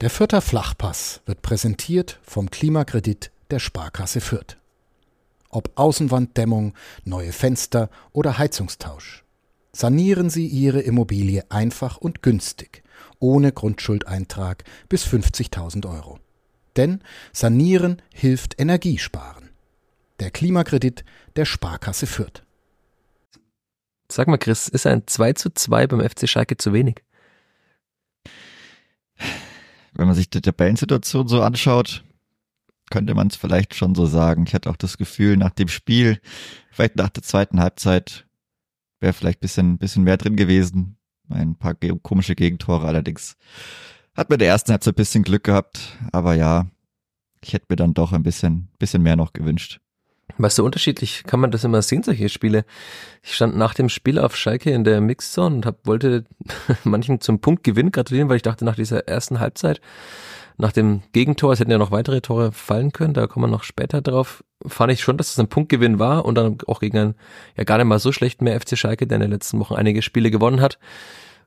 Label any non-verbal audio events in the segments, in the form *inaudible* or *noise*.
Der Fürther Flachpass wird präsentiert vom Klimakredit der Sparkasse Fürth. Ob Außenwanddämmung, neue Fenster oder Heizungstausch. Sanieren Sie Ihre Immobilie einfach und günstig, ohne Grundschuldeintrag bis 50.000 Euro. Denn Sanieren hilft Energiesparen. Der Klimakredit der Sparkasse Fürth. Sag mal, Chris, ist ein 2 zu 2 beim FC Schalke zu wenig? Wenn man sich die Tabellensituation so anschaut, könnte man es vielleicht schon so sagen. Ich hatte auch das Gefühl, nach dem Spiel, vielleicht nach der zweiten Halbzeit, wäre vielleicht bisschen, bisschen mehr drin gewesen. Ein paar komische Gegentore allerdings. Hat mir der ersten Halbzeit ein bisschen Glück gehabt, aber ja, ich hätte mir dann doch ein bisschen, bisschen mehr noch gewünscht. Weißt du, unterschiedlich kann man das immer sehen, solche Spiele. Ich stand nach dem Spiel auf Schalke in der Mixzone und hab, wollte *laughs* manchen zum Punktgewinn gratulieren, weil ich dachte, nach dieser ersten Halbzeit, nach dem Gegentor, es hätten ja noch weitere Tore fallen können, da kommen wir noch später drauf, fand ich schon, dass es ein Punktgewinn war und dann auch gegen einen ja gar nicht mal so schlechten mehr FC Schalke, der in den letzten Wochen einige Spiele gewonnen hat.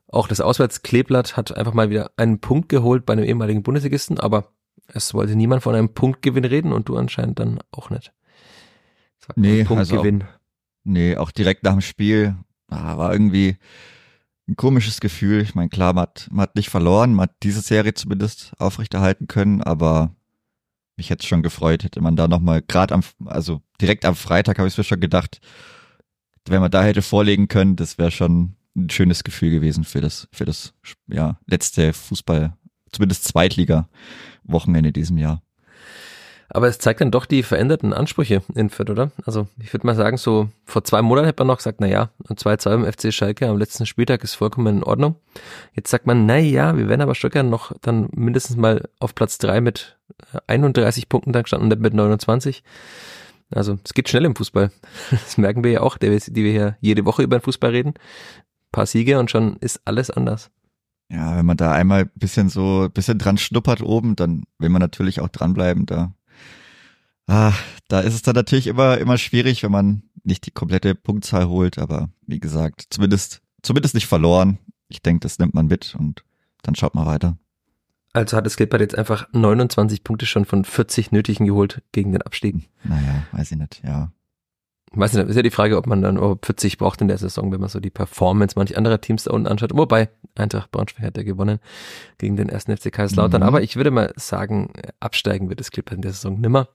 Auch das Auswärtskleeblatt hat einfach mal wieder einen Punkt geholt bei einem ehemaligen Bundesligisten, aber es wollte niemand von einem Punktgewinn reden und du anscheinend dann auch nicht. Nee, Punktgewinn. Also auch, nee, auch direkt nach dem Spiel ah, war irgendwie ein komisches Gefühl. Ich meine, klar, man hat, man hat nicht verloren, man hat diese Serie zumindest aufrechterhalten können, aber mich hätte es schon gefreut, hätte man da nochmal, gerade am, also direkt am Freitag habe ich mir schon gedacht, wenn man da hätte vorlegen können, das wäre schon ein schönes Gefühl gewesen für das, für das, ja, letzte Fußball, zumindest Zweitliga-Wochenende diesem Jahr. Aber es zeigt dann doch die veränderten Ansprüche in Fürth, oder? Also ich würde mal sagen, so vor zwei Monaten hätte man noch gesagt, na ja, 2-2 im FC Schalke am letzten Spieltag ist vollkommen in Ordnung. Jetzt sagt man, na ja, wir werden aber Stöckern noch dann mindestens mal auf Platz drei mit 31 Punkten dann gestanden und mit 29. Also es geht schnell im Fußball. *laughs* Das merken wir ja auch, die wir hier jede Woche über den Fußball reden. Ein paar Siege und schon ist alles anders. Ja, wenn man da einmal ein bisschen so, bisschen dran schnuppert oben, dann will man natürlich auch dranbleiben. Da Ah, da ist es dann natürlich immer, immer schwierig, wenn man nicht die komplette Punktzahl holt, aber wie gesagt, zumindest, zumindest nicht verloren. Ich denke, das nimmt man mit und dann schaut man weiter. Also hat es Gilbert jetzt einfach 29 Punkte schon von 40 nötigen geholt gegen den Abstieg. Naja, weiß ich nicht, ja weiß nicht, ist ja die Frage, ob man dann ob 40 braucht in der Saison, wenn man so die Performance manch anderer Teams da unten anschaut. Wobei, Eintracht Braunschweig hat ja gewonnen gegen den ersten FC Kaiserslautern. Mhm. Aber ich würde mal sagen, absteigen wird das Clip in der Saison nimmer.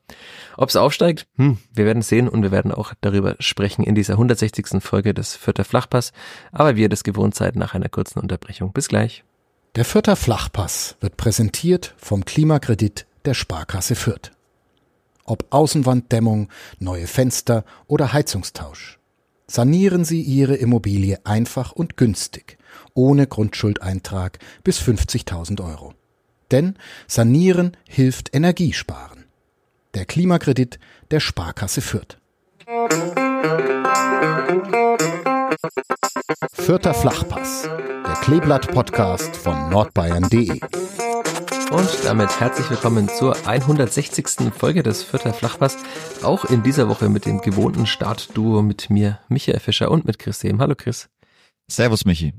Ob es aufsteigt, hm, wir werden sehen und wir werden auch darüber sprechen in dieser 160. Folge des Vierter Flachpass. Aber wie ihr das gewohnt seid nach einer kurzen Unterbrechung. Bis gleich. Der Vierter Flachpass wird präsentiert vom Klimakredit der Sparkasse Fürth ob Außenwanddämmung, neue Fenster oder Heizungstausch. Sanieren Sie Ihre Immobilie einfach und günstig, ohne Grundschuldeintrag bis 50.000 Euro. Denn Sanieren hilft Energiesparen. Der Klimakredit der Sparkasse Fürth. Vierter Flachpass, der Kleeblatt-Podcast von nordbayern.de. Und damit herzlich willkommen zur 160. Folge des Vierter Flachpass. Auch in dieser Woche mit dem gewohnten Startduo mit mir, Michael Fischer und mit Chris Sehm. Hallo Chris. Servus Michi.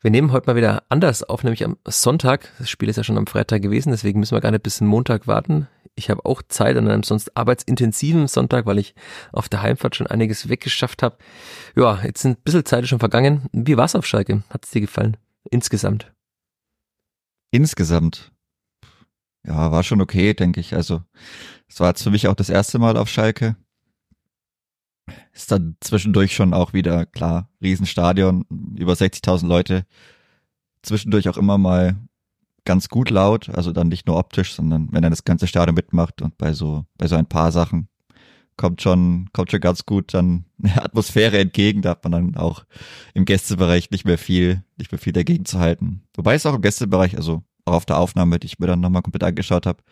Wir nehmen heute mal wieder anders auf, nämlich am Sonntag. Das Spiel ist ja schon am Freitag gewesen, deswegen müssen wir gar nicht bis Montag warten. Ich habe auch Zeit an einem sonst arbeitsintensiven Sonntag, weil ich auf der Heimfahrt schon einiges weggeschafft habe. Ja, jetzt sind ein bisschen Zeit schon vergangen. Wie war's auf Schalke? Hat es dir gefallen? Insgesamt? Insgesamt ja, war schon okay, denke ich. Also, es war jetzt für mich auch das erste Mal auf Schalke. Ist dann zwischendurch schon auch wieder, klar, Riesenstadion, über 60.000 Leute. Zwischendurch auch immer mal ganz gut laut, also dann nicht nur optisch, sondern wenn er das ganze Stadion mitmacht und bei so, bei so ein paar Sachen kommt schon, kommt schon ganz gut dann eine *laughs* Atmosphäre entgegen, da hat man dann auch im Gästebereich nicht mehr viel, nicht mehr viel dagegen zu halten. Wobei es auch im Gästebereich, also auf der Aufnahme, die ich mir dann nochmal komplett angeschaut habe.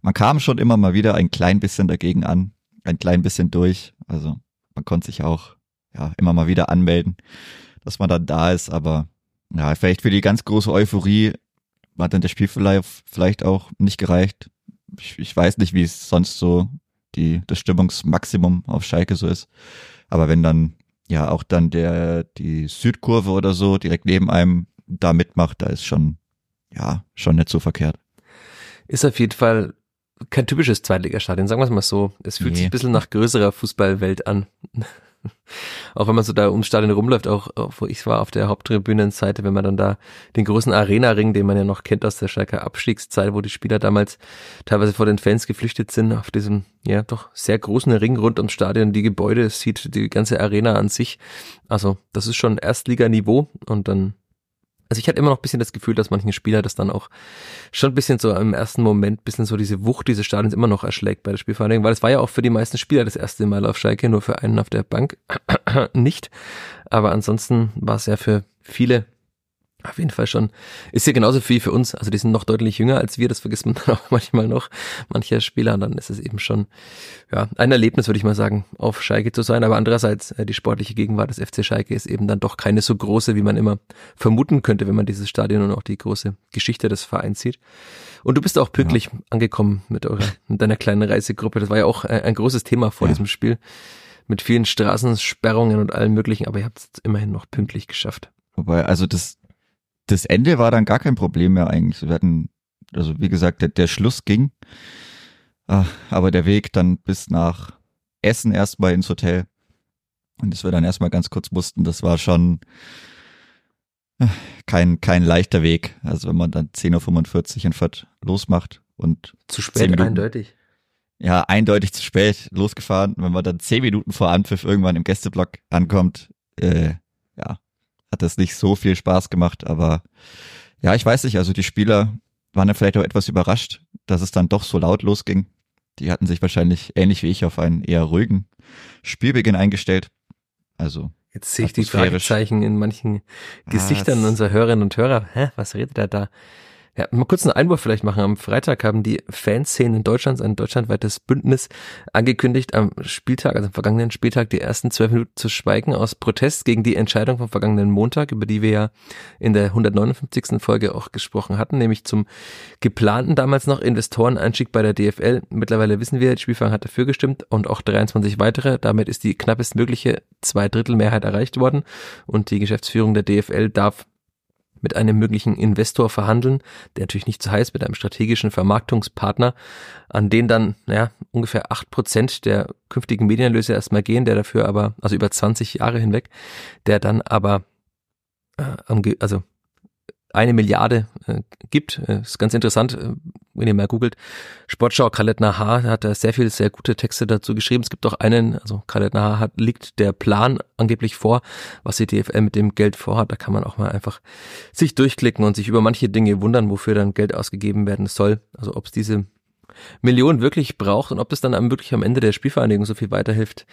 Man kam schon immer mal wieder ein klein bisschen dagegen an, ein klein bisschen durch. Also man konnte sich auch ja immer mal wieder anmelden, dass man dann da ist, aber ja, vielleicht für die ganz große Euphorie hat dann der Spielverlauf vielleicht auch nicht gereicht. Ich, ich weiß nicht, wie es sonst so die, das Stimmungsmaximum auf Schalke so ist. Aber wenn dann ja auch dann der, die Südkurve oder so direkt neben einem da mitmacht, da ist schon ja, schon nicht so verkehrt. ist auf jeden Fall kein typisches Zweitligastadion, sagen wir es mal so. Es fühlt nee. sich ein bisschen nach größerer Fußballwelt an. *laughs* auch wenn man so da ums Stadion rumläuft, auch, wo ich war auf der Haupttribünenseite, wenn man dann da den großen Arena-Ring, den man ja noch kennt aus der Schalker Abstiegszeit, wo die Spieler damals teilweise vor den Fans geflüchtet sind, auf diesem, ja, doch sehr großen Ring rund ums Stadion, die Gebäude, sieht die ganze Arena an sich. Also, das ist schon Erstliganiveau und dann also ich hatte immer noch ein bisschen das Gefühl, dass manchen Spieler das dann auch schon ein bisschen so im ersten Moment, bisschen so diese Wucht dieses Stadions immer noch erschlägt bei der Spielvereinigung, weil es war ja auch für die meisten Spieler das erste Mal auf Schalke, nur für einen auf der Bank *clears throat* nicht. Aber ansonsten war es ja für viele auf jeden Fall schon. Ist ja genauso viel für uns. Also die sind noch deutlich jünger als wir. Das vergisst man *laughs* dann auch manchmal noch. Mancher Spieler. Und dann ist es eben schon, ja, ein Erlebnis, würde ich mal sagen, auf Schalke zu sein. Aber andererseits, äh, die sportliche Gegenwart des FC Schalke ist eben dann doch keine so große, wie man immer vermuten könnte, wenn man dieses Stadion und auch die große Geschichte des Vereins sieht. Und du bist auch pünktlich ja. angekommen mit eurer, mit deiner kleinen Reisegruppe. Das war ja auch ein großes Thema vor ja. diesem Spiel. Mit vielen Straßensperrungen und allem möglichen. Aber ihr habt es immerhin noch pünktlich geschafft. Wobei, also das, das Ende war dann gar kein Problem mehr eigentlich. Wir hatten, also wie gesagt, der, der Schluss ging. Ah, aber der Weg dann bis nach Essen erstmal ins Hotel und dass wir dann erstmal ganz kurz mussten, das war äh, kein, kein leichter Weg. Also wenn man dann 10.45 Uhr in Fahrt losmacht und zu spät Minuten, eindeutig. Ja, eindeutig zu spät losgefahren. Wenn man dann zehn Minuten vor Anpfiff irgendwann im Gästeblock ankommt, äh, ja, hat das nicht so viel Spaß gemacht, aber ja, ich weiß nicht, also die Spieler waren ja vielleicht auch etwas überrascht, dass es dann doch so laut losging. Die hatten sich wahrscheinlich ähnlich wie ich auf einen eher ruhigen Spielbeginn eingestellt. Also Jetzt sehe ich die Fragezeichen in manchen Gesichtern unserer Hörerinnen und Hörer. Hä, was redet er da? Ja, mal kurz einen Einwurf vielleicht machen. Am Freitag haben die Fanszenen Deutschlands ein deutschlandweites Bündnis angekündigt, am Spieltag, also am vergangenen Spieltag, die ersten zwölf Minuten zu schweigen aus Protest gegen die Entscheidung vom vergangenen Montag, über die wir ja in der 159. Folge auch gesprochen hatten, nämlich zum geplanten damals noch Investoreneinstieg bei der DFL. Mittlerweile wissen wir, die Spielfang hat dafür gestimmt und auch 23 weitere. Damit ist die knappestmögliche Zweidrittelmehrheit erreicht worden und die Geschäftsführung der DFL darf mit einem möglichen Investor verhandeln, der natürlich nicht so heißt, mit einem strategischen Vermarktungspartner, an den dann ja, ungefähr acht Prozent der künftigen Medienerlöse erstmal gehen, der dafür aber, also über 20 Jahre hinweg, der dann aber äh, also eine Milliarde äh, gibt. Äh, ist ganz interessant, äh, wenn ihr mal googelt. Sportschau Khaled Nahar hat da sehr viele, sehr gute Texte dazu geschrieben. Es gibt auch einen, also Khaled Nahar hat, liegt der Plan angeblich vor, was die DFL mit dem Geld vorhat. Da kann man auch mal einfach sich durchklicken und sich über manche Dinge wundern, wofür dann Geld ausgegeben werden soll. Also ob es diese Millionen wirklich braucht und ob das dann wirklich am Ende der Spielvereinigung so viel weiterhilft.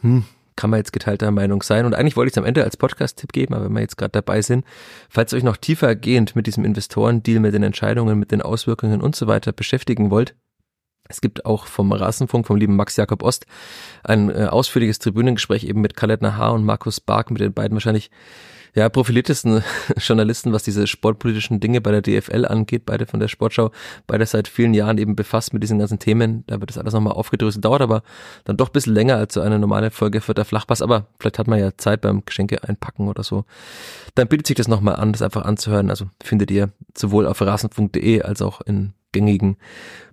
Hm, kann man jetzt geteilter Meinung sein. Und eigentlich wollte ich es am Ende als Podcast-Tipp geben, aber wenn wir jetzt gerade dabei sind, falls ihr euch noch tiefer gehend mit diesem Investorendeal, mit den Entscheidungen, mit den Auswirkungen und so weiter beschäftigen wollt, es gibt auch vom Rasenfunk, vom lieben Max Jakob Ost, ein äh, ausführliches Tribünengespräch eben mit Khaled Nahar und Markus Bark, mit den beiden wahrscheinlich ja, profiliertesten *laughs* Journalisten, was diese sportpolitischen Dinge bei der DFL angeht, beide von der Sportschau, beide seit vielen Jahren eben befasst mit diesen ganzen Themen. Da wird das alles nochmal aufgedröselt, dauert aber dann doch ein bisschen länger als so eine normale Folge für der Flachpass, aber vielleicht hat man ja Zeit beim Geschenke einpacken oder so. Dann bietet sich das nochmal an, das einfach anzuhören. Also findet ihr sowohl auf rasen.de als auch in gängigen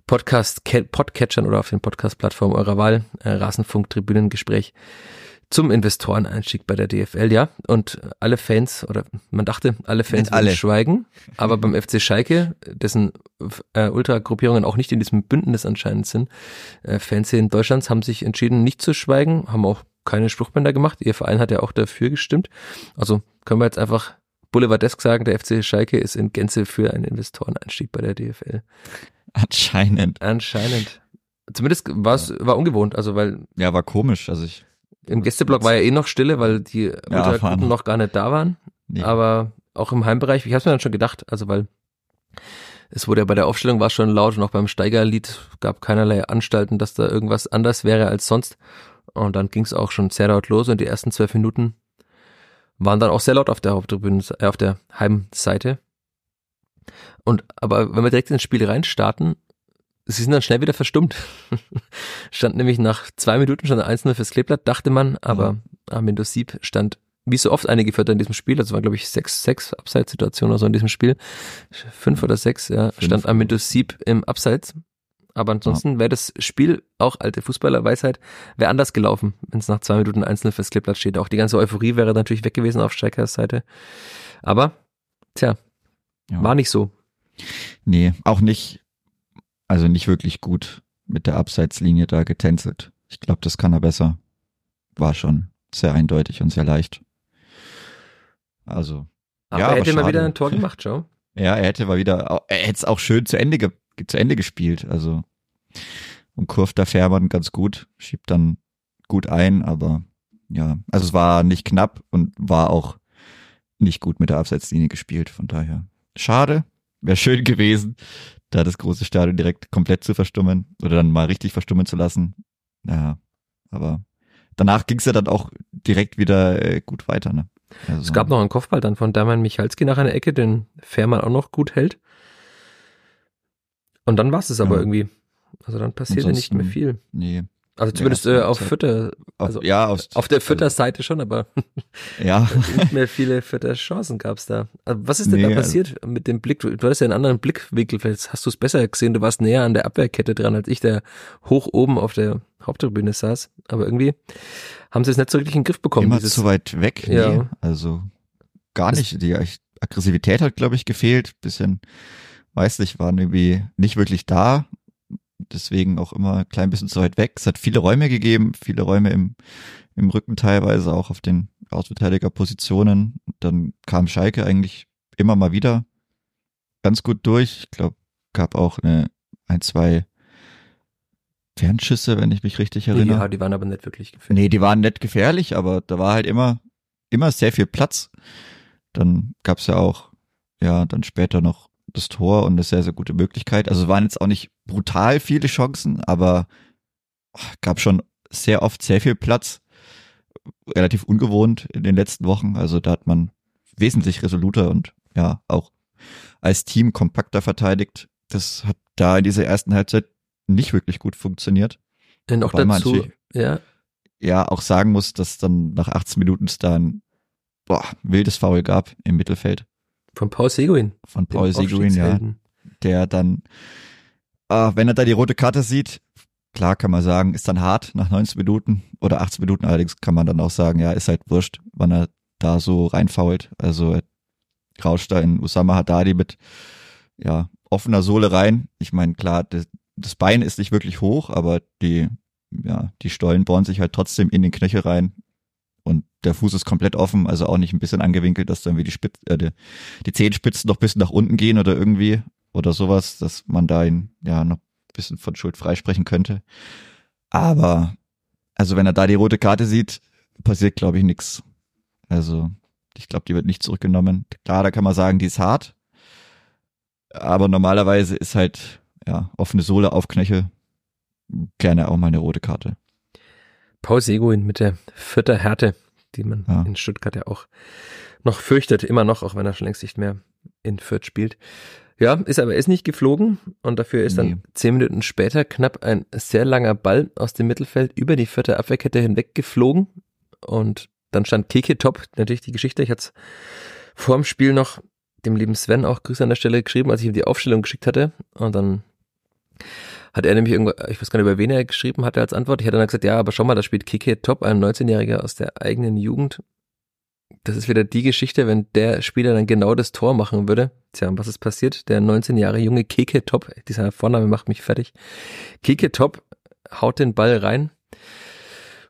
Podcast Podcatchern oder auf den Podcast-Plattformen eurer Wahl, äh, Rasenfunk Tribünengespräch zum Investoreneinstieg bei der DFL, ja. Und alle Fans, oder man dachte, alle Fans alle. schweigen, aber beim FC Schalke, dessen äh, Ultragruppierungen auch nicht in diesem Bündnis anscheinend sind, äh, Fanszenen Deutschlands haben sich entschieden, nicht zu schweigen, haben auch keine Spruchbänder gemacht. Ihr Verein hat ja auch dafür gestimmt. Also können wir jetzt einfach boulevardesk sagen, der FC Schalke ist in Gänze für einen Investoreneinstieg bei der DFL. Anscheinend. Anscheinend. Zumindest war es war ungewohnt, also weil ja war komisch, also ich im Gästeblock war ja eh noch Stille, weil die ja, Ultragruppen noch gar nicht da waren. Nee. Aber auch im Heimbereich, ich habe mir dann schon gedacht, also weil es wurde ja bei der Aufstellung war schon laut und auch beim Steigerlied gab keinerlei Anstalten, dass da irgendwas anders wäre als sonst. Und dann ging es auch schon sehr laut los und die ersten zwölf Minuten waren dann auch sehr laut auf der Haupttribüne, äh, auf der Heimseite. Und aber wenn wir direkt ins Spiel reinstarten, sie sind dann schnell wieder verstummt. *laughs* stand nämlich nach zwei Minuten schon 1-0 fürs Kleeblatt, dachte man, aber ja. Armindo Sieb stand wie so oft einige Vierter in diesem Spiel, also waren glaube ich sechs, sechs Abseitssituationen oder so in diesem Spiel, fünf oder sechs, ja, Fünf. stand Amindo Sieb im Abseits. Aber ansonsten wäre das Spiel, auch alte Fußballerweisheit, wäre anders gelaufen, wenn es nach zwei Minuten einzeln fürs Kleeblatt steht. Auch die ganze Euphorie wäre natürlich weg gewesen auf Steikers Seite. Aber, tja, Ja. war nicht so. Nee, auch nicht, also nicht wirklich gut mit der Abseitslinie da getänzelt. Ich glaube, das kann er besser. War schon sehr eindeutig und sehr leicht. Also, Aber Ja, er aber hätte mal schade. wieder ein Tor gemacht, schau. *laughs* ja, er hätte mal wieder, er hätte es auch schön zu Ende, ge zu Ende gespielt. Also, und kurft da Fährmann ganz gut, schiebt dann gut ein, aber ja, also es war nicht knapp und war auch nicht gut mit der Abseitslinie gespielt. Von daher, schade, wäre schön gewesen, da das große Stadion direkt komplett zu verstummen oder dann mal richtig verstummen zu lassen. Ja, aber danach ging es ja dann auch direkt wieder äh, gut weiter. Ne? Also, Es gab noch einen Kopfball dann von Damian Michalski nach einer Ecke, den Fährmann auch noch gut hält. Und dann war es aber Ja. irgendwie. Also dann passierte nicht mehr viel. nee, Also zumindest äh, auf Halbzeit. Vierter, auf, Also ja, aus, auf der Vierter-Seite schon, aber *laughs* ja, *laughs* nicht mehr viele Vierter-Chancen gab es da. Also was ist denn Nee, da also- passiert mit dem Blick? Du, du hattest ja einen anderen Blickwinkel, vielleicht hast du es besser gesehen, du warst näher an der Abwehrkette dran als ich, der hoch oben auf der Haupttribüne saß. Aber irgendwie haben sie es nicht so richtig in den Griff bekommen. immer dieses- zu weit weg. Nee, Ja. Also gar nicht. Die Aggressivität hat, glaube ich, gefehlt. Bisschen, weiß nicht, waren irgendwie nicht wirklich da. Deswegen auch immer ein klein bisschen zu weit weg. Es hat viele Räume gegeben, viele Räume im, im Rücken teilweise, auch auf den Außenverteidigerpositionen. Dann kam Schalke eigentlich immer mal wieder ganz gut durch. Ich glaube, gab auch eine, ein, zwei Fernschüsse, wenn ich mich richtig erinnere. ja, die waren aber nicht wirklich gefährlich. Nee, die waren nicht gefährlich, aber da war halt immer, immer sehr viel Platz. Dann gab's ja auch, ja, dann später noch das Tor und eine sehr, sehr gute Möglichkeit. Also waren jetzt auch nicht brutal viele Chancen, aber ach, gab schon sehr oft sehr viel Platz. Relativ ungewohnt in den letzten Wochen. Also da hat man wesentlich resoluter und ja, auch als Team kompakter verteidigt. Das hat da in dieser ersten Halbzeit nicht wirklich gut funktioniert. Und auch man dazu, ja, ja auch sagen muss, dass dann nach 18 Minuten es da ein boah, wildes Foul gab im Mittelfeld von Paul Seguin. von Paul Seguin, ja, der dann, ah, wenn er da die rote Karte sieht, klar kann man sagen, ist dann hart nach 19 Minuten oder 18 Minuten allerdings kann man dann auch sagen, ja, ist halt wurscht, wann er da so reinfault. Also er rauscht da in Usama Haddadi mit ja, offener Sohle rein. Ich meine, klar, das, das Bein ist nicht wirklich hoch, aber die, ja, die Stollen bohren sich halt trotzdem in den Knöchel rein. Der Fuß ist komplett offen, also auch nicht ein bisschen angewinkelt, dass dann wie die, Spitz, äh, die, die Zehenspitzen noch ein bisschen nach unten gehen oder irgendwie oder sowas, dass man da ihn ja noch ein bisschen von Schuld freisprechen könnte. Aber, also wenn er da die rote Karte sieht, passiert, glaube ich, nichts. Also, ich glaube, die wird nicht zurückgenommen. Klar, da kann man sagen, die ist hart. Aber normalerweise ist halt, ja, offene Sohle auf Knöchel gerne auch mal eine rote Karte. Paul Seguin mit der vierter Härte, die man Ja. in Stuttgart ja auch noch fürchtet, immer noch, auch wenn er schon längst nicht mehr in Fürth spielt. Ja, ist aber ist nicht geflogen und dafür ist Nee. dann zehn Minuten später knapp ein sehr langer Ball aus dem Mittelfeld über die vierte Abwehrkette hinweg geflogen und dann stand Keke top, natürlich die Geschichte, ich hatte es vor dem Spiel noch dem lieben Sven auch Grüße an der Stelle geschrieben, als ich ihm die Aufstellung geschickt hatte und dann hat er nämlich irgendwo, ich weiß gar nicht, über wen er geschrieben hatte als Antwort. Ich hatte dann gesagt, ja, aber schau mal, da spielt Kike Top, ein 19-Jähriger aus der eigenen Jugend. Das ist wieder die Geschichte, wenn der Spieler dann genau das Tor machen würde. Tja, was ist passiert? Der 19 Jahre junge Keke Top, dieser Vorname macht mich fertig. Keke Top haut den Ball rein.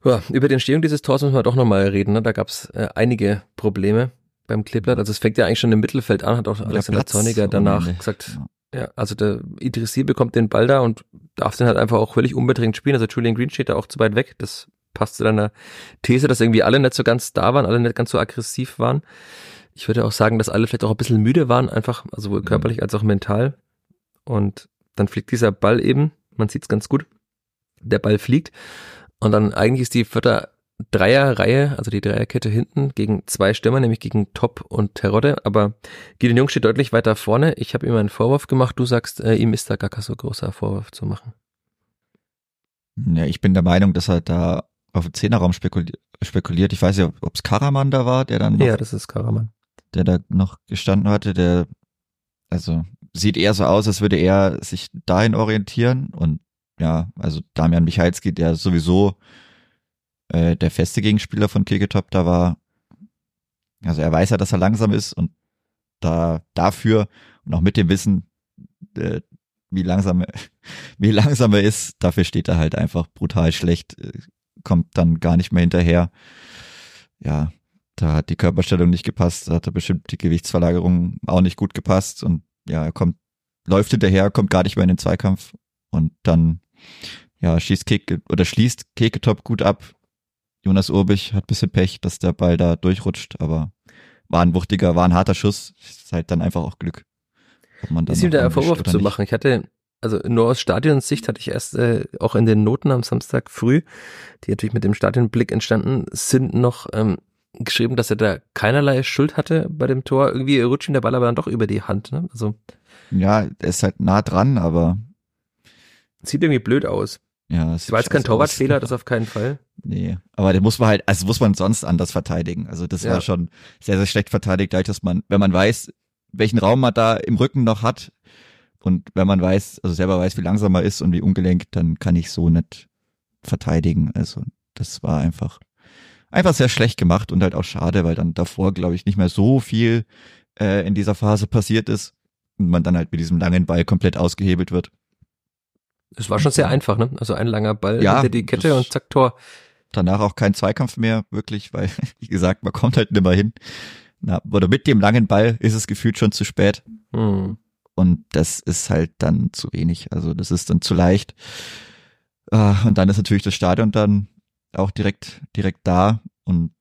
Ja, über die Entstehung dieses Tors müssen wir doch nochmal reden. Ne? Da gab es äh, einige Probleme beim Kleeblatt. Also es fängt ja eigentlich schon im Mittelfeld an, hat auch Alexander Zorniger danach gesagt, Ja. Ja, also der Idrissi bekommt den Ball da und darf den halt einfach auch völlig unbedingt spielen. Also Julian Green steht da auch zu weit weg. Das passt zu deiner These, dass irgendwie alle nicht so ganz da waren, alle nicht ganz so aggressiv waren. Ich würde auch sagen, dass alle vielleicht auch ein bisschen müde waren, einfach, also sowohl körperlich als auch mental. Und dann fliegt dieser Ball eben, man sieht es ganz gut. Der Ball fliegt und dann eigentlich ist die vierte Dreierreihe, also die Dreierkette hinten, gegen zwei Stürmer, nämlich gegen Top und Terodde. Aber Gideon Jung steht deutlich weiter vorne. Ich habe ihm einen Vorwurf gemacht. Du sagst, äh, ihm ist da gar kein so großer Vorwurf zu machen. Ja, ich bin der Meinung, dass er da auf den Zehnerraum spekuliert. spekuliert. Ich weiß ja, ob es Karaman da war, der dann noch, Ja, das ist Karaman. der da noch gestanden hatte, der also sieht eher so aus, als würde er sich dahin orientieren und ja, also Damian Michalski, der sowieso äh, der feste Gegenspieler von Keketop da war. Also er weiß ja, dass er langsam ist und da dafür und auch mit dem Wissen, äh, wie langsam, *laughs* wie langsam er ist, dafür steht er halt einfach brutal schlecht, äh, kommt dann gar nicht mehr hinterher. Ja, da hat die Körperstellung nicht gepasst, da hat er bestimmt die Gewichtsverlagerung auch nicht gut gepasst und ja, er kommt, läuft hinterher, kommt gar nicht mehr in den Zweikampf und dann ja, schießt Keke oder schließt Keketop gut ab. Jonas Urbich hat bisschen Pech, dass der Ball da durchrutscht, aber war ein wuchtiger, war ein harter Schuss. Ist halt dann einfach auch Glück. Ob man ist ihm da Vorwurf zu machen. Ich hatte, also nur aus Stadionsicht hatte ich erst äh, auch in den Noten am Samstag früh, die natürlich mit dem Stadionblick entstanden sind, noch ähm, geschrieben, dass er da keinerlei Schuld hatte bei dem Tor. Irgendwie rutscht ihm der Ball aber dann doch über die Hand. Ne? Also ja, er ist halt nah dran, aber sieht irgendwie blöd aus. Ja, es war jetzt kein Torwartfehler, das auf keinen Fall. *laughs* Nee, aber den muss man halt, also muss man sonst anders verteidigen. Also das ja. war schon sehr, sehr schlecht verteidigt, dadurch, dass man, wenn man weiß, welchen Raum man da im Rücken noch hat und wenn man weiß, also selber weiß, wie langsam man ist und wie ungelenkt, dann kann ich so nicht verteidigen. Also das war einfach, einfach sehr schlecht gemacht und halt auch schade, weil dann davor, glaube ich, nicht mehr so viel äh, in dieser Phase passiert ist und man dann halt mit diesem langen Ball komplett ausgehebelt wird. Es war schon sehr einfach, ne? Also ein langer Ball ja, hinter die Kette und zack, Tor. Danach auch kein Zweikampf mehr, wirklich, weil, *laughs* wie gesagt, man kommt halt nimmer hin. Na, oder mit dem langen Ball ist es gefühlt schon zu spät. Hm. Und das ist halt dann zu wenig. Also das ist dann zu leicht. Ah, und dann ist natürlich das Stadion dann auch direkt, direkt da. Und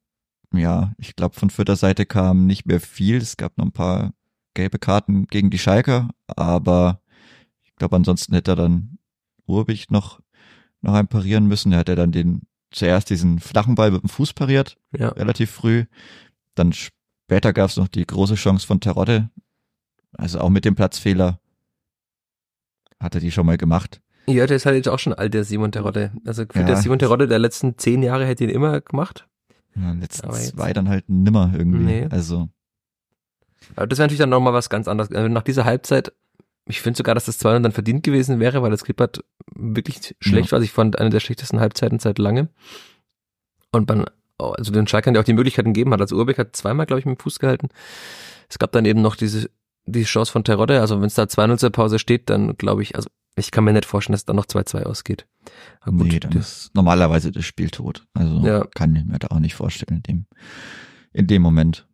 ja, ich glaube, von vierter Seite kam nicht mehr viel. Es gab noch ein paar gelbe Karten gegen die Schalker, aber ich glaube, ansonsten hätte er dann Urbich noch, noch ein parieren müssen. Er hat ja dann den, zuerst diesen flachen Ball mit dem Fuß pariert, ja. relativ früh. Dann später gab es noch die große Chance von Terodde. Also auch mit dem Platzfehler hat er die schon mal gemacht. Ja, der ist halt jetzt auch schon alt, der Simon Terodde. Also für ja. der Simon Terodde der letzten zehn Jahre hätte ihn immer gemacht. Ja, letzten zwei dann halt nimmer irgendwie. Nee. Also. Aber das wäre natürlich dann nochmal was ganz anderes. Also nach dieser Halbzeit ich finde sogar, dass das 200 dann verdient gewesen wäre, weil das Klippert wirklich schlecht ja. war. Also ich fand eine der schlechtesten Halbzeiten seit langem. Und man, also den Schalkern, der auch die Möglichkeiten gegeben hat. Also Urbeck hat zweimal, glaube ich, mit dem Fuß gehalten. Es gab dann eben noch diese, die Chance von Terodde. Also wenn es da 2-0 zur Pause steht, dann glaube ich, also ich kann mir nicht vorstellen, dass da noch 2-2 ausgeht. Aber gut, nee, dann ist normalerweise das Spiel tot. Also ja. kann ich mir da auch nicht vorstellen in dem, in dem Moment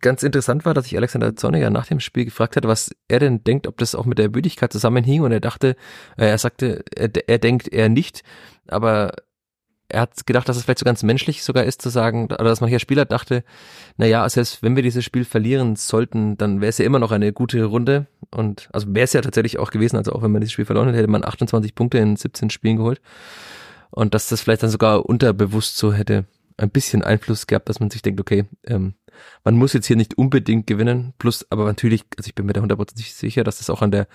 ganz interessant war, dass ich Alexander Zorniger nach dem Spiel gefragt hatte, was er denn denkt, ob das auch mit der Müdigkeit zusammenhing. Und er dachte, äh, er sagte, er, er denkt eher nicht, aber er hat gedacht, dass es vielleicht so ganz menschlich sogar ist zu sagen, oder dass man hier Spieler dachte, na ja, selbst wenn wir dieses Spiel verlieren sollten, dann wäre es ja immer noch eine gute Runde. Und also wäre es ja tatsächlich auch gewesen, also auch wenn man dieses Spiel verloren hätte, hätte man 28 Punkte in 17 Spielen geholt. Und dass das vielleicht dann sogar unterbewusst so hätte ein bisschen Einfluss gehabt, dass man sich denkt, okay, ähm, man muss jetzt hier nicht unbedingt gewinnen, plus, aber natürlich, also ich bin mir da hundertprozentig sicher, dass das auch an der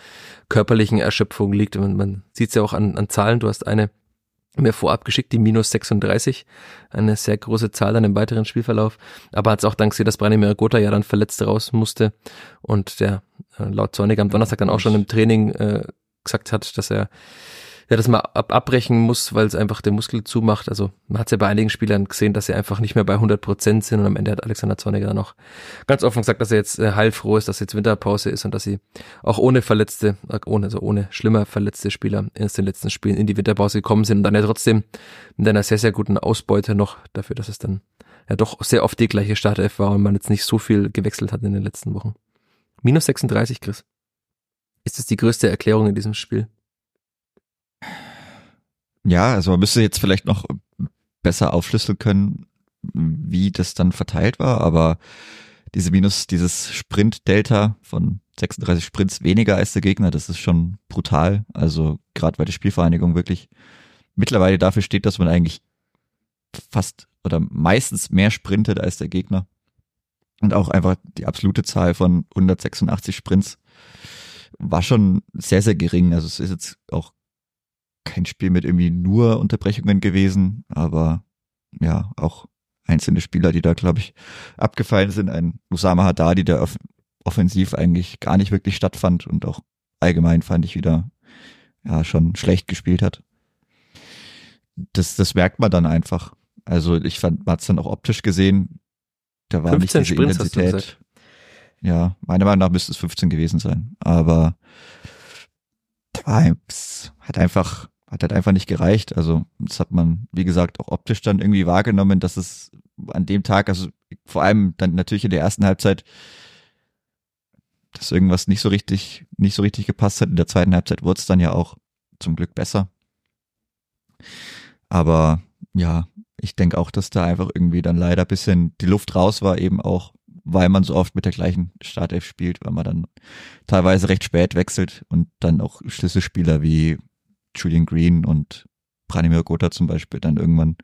körperlichen Erschöpfung liegt. Man, man sieht es ja auch an, an Zahlen, du hast eine mir vorab geschickt, die minus 36, eine sehr große Zahl dann im weiteren Spielverlauf, aber hat es auch dank gesehen, dass Branimir Gotha ja dann verletzt raus musste. Und der äh, laut Zornig am Donnerstag dann auch schon im Training äh, gesagt hat, dass er der das mal ab abbrechen muss, weil es einfach der Muskel zumacht. Also man hat es ja bei einigen Spielern gesehen, dass sie einfach nicht mehr bei 100 Prozent sind und am Ende hat Alexander Zorniger dann auch ganz offen gesagt, dass er jetzt äh, heilfroh ist, dass jetzt Winterpause ist und dass sie auch ohne verletzte, äh, ohne, also ohne schlimmer verletzte Spieler in den letzten Spielen in die Winterpause gekommen sind und dann ja trotzdem mit einer sehr, sehr guten Ausbeute noch dafür, dass es dann ja doch sehr oft die gleiche Startelf war und man jetzt nicht so viel gewechselt hat in den letzten Wochen. Minus 36, Chris. Ist das die größte Erklärung in diesem Spiel? Ja, also man müsste jetzt vielleicht noch besser aufschlüsseln können, wie das dann verteilt war, aber diese Minus, dieses Sprint-Delta von 36 Sprints weniger als der Gegner, das ist schon brutal. Also gerade weil die Spielvereinigung wirklich mittlerweile dafür steht, dass man eigentlich fast oder meistens mehr sprintet als der Gegner. Und auch einfach die absolute Zahl von 186 Sprints war schon sehr, sehr gering. Also es ist jetzt auch kein Spiel mit irgendwie nur Unterbrechungen gewesen, aber ja, auch einzelne Spieler, die da, glaube ich, abgefallen sind. Ein Usama Haddadi, der off offensiv eigentlich gar nicht wirklich stattfand und auch allgemein fand ich wieder ja schon schlecht gespielt hat. Das, das merkt man dann einfach. Also ich fand, man hat es dann auch optisch gesehen, da war nicht diese Sprints Intensität. Ja, meiner Meinung nach müsste es 15 gewesen sein. Aber da war, hat einfach, hat halt einfach nicht gereicht. Also das hat man, wie gesagt, auch optisch dann irgendwie wahrgenommen, dass es an dem Tag, also vor allem dann natürlich in der ersten Halbzeit, dass irgendwas nicht so richtig, nicht so richtig gepasst hat. In der zweiten Halbzeit wurde es dann ja auch zum Glück besser. Aber ja, ich denke auch, dass da einfach irgendwie dann leider bisschen die Luft raus war, eben auch, weil man so oft mit der gleichen Startelf spielt, weil man dann teilweise recht spät wechselt und dann auch Schlüsselspieler wie Julian Green und Branimir Gotha zum Beispiel dann irgendwann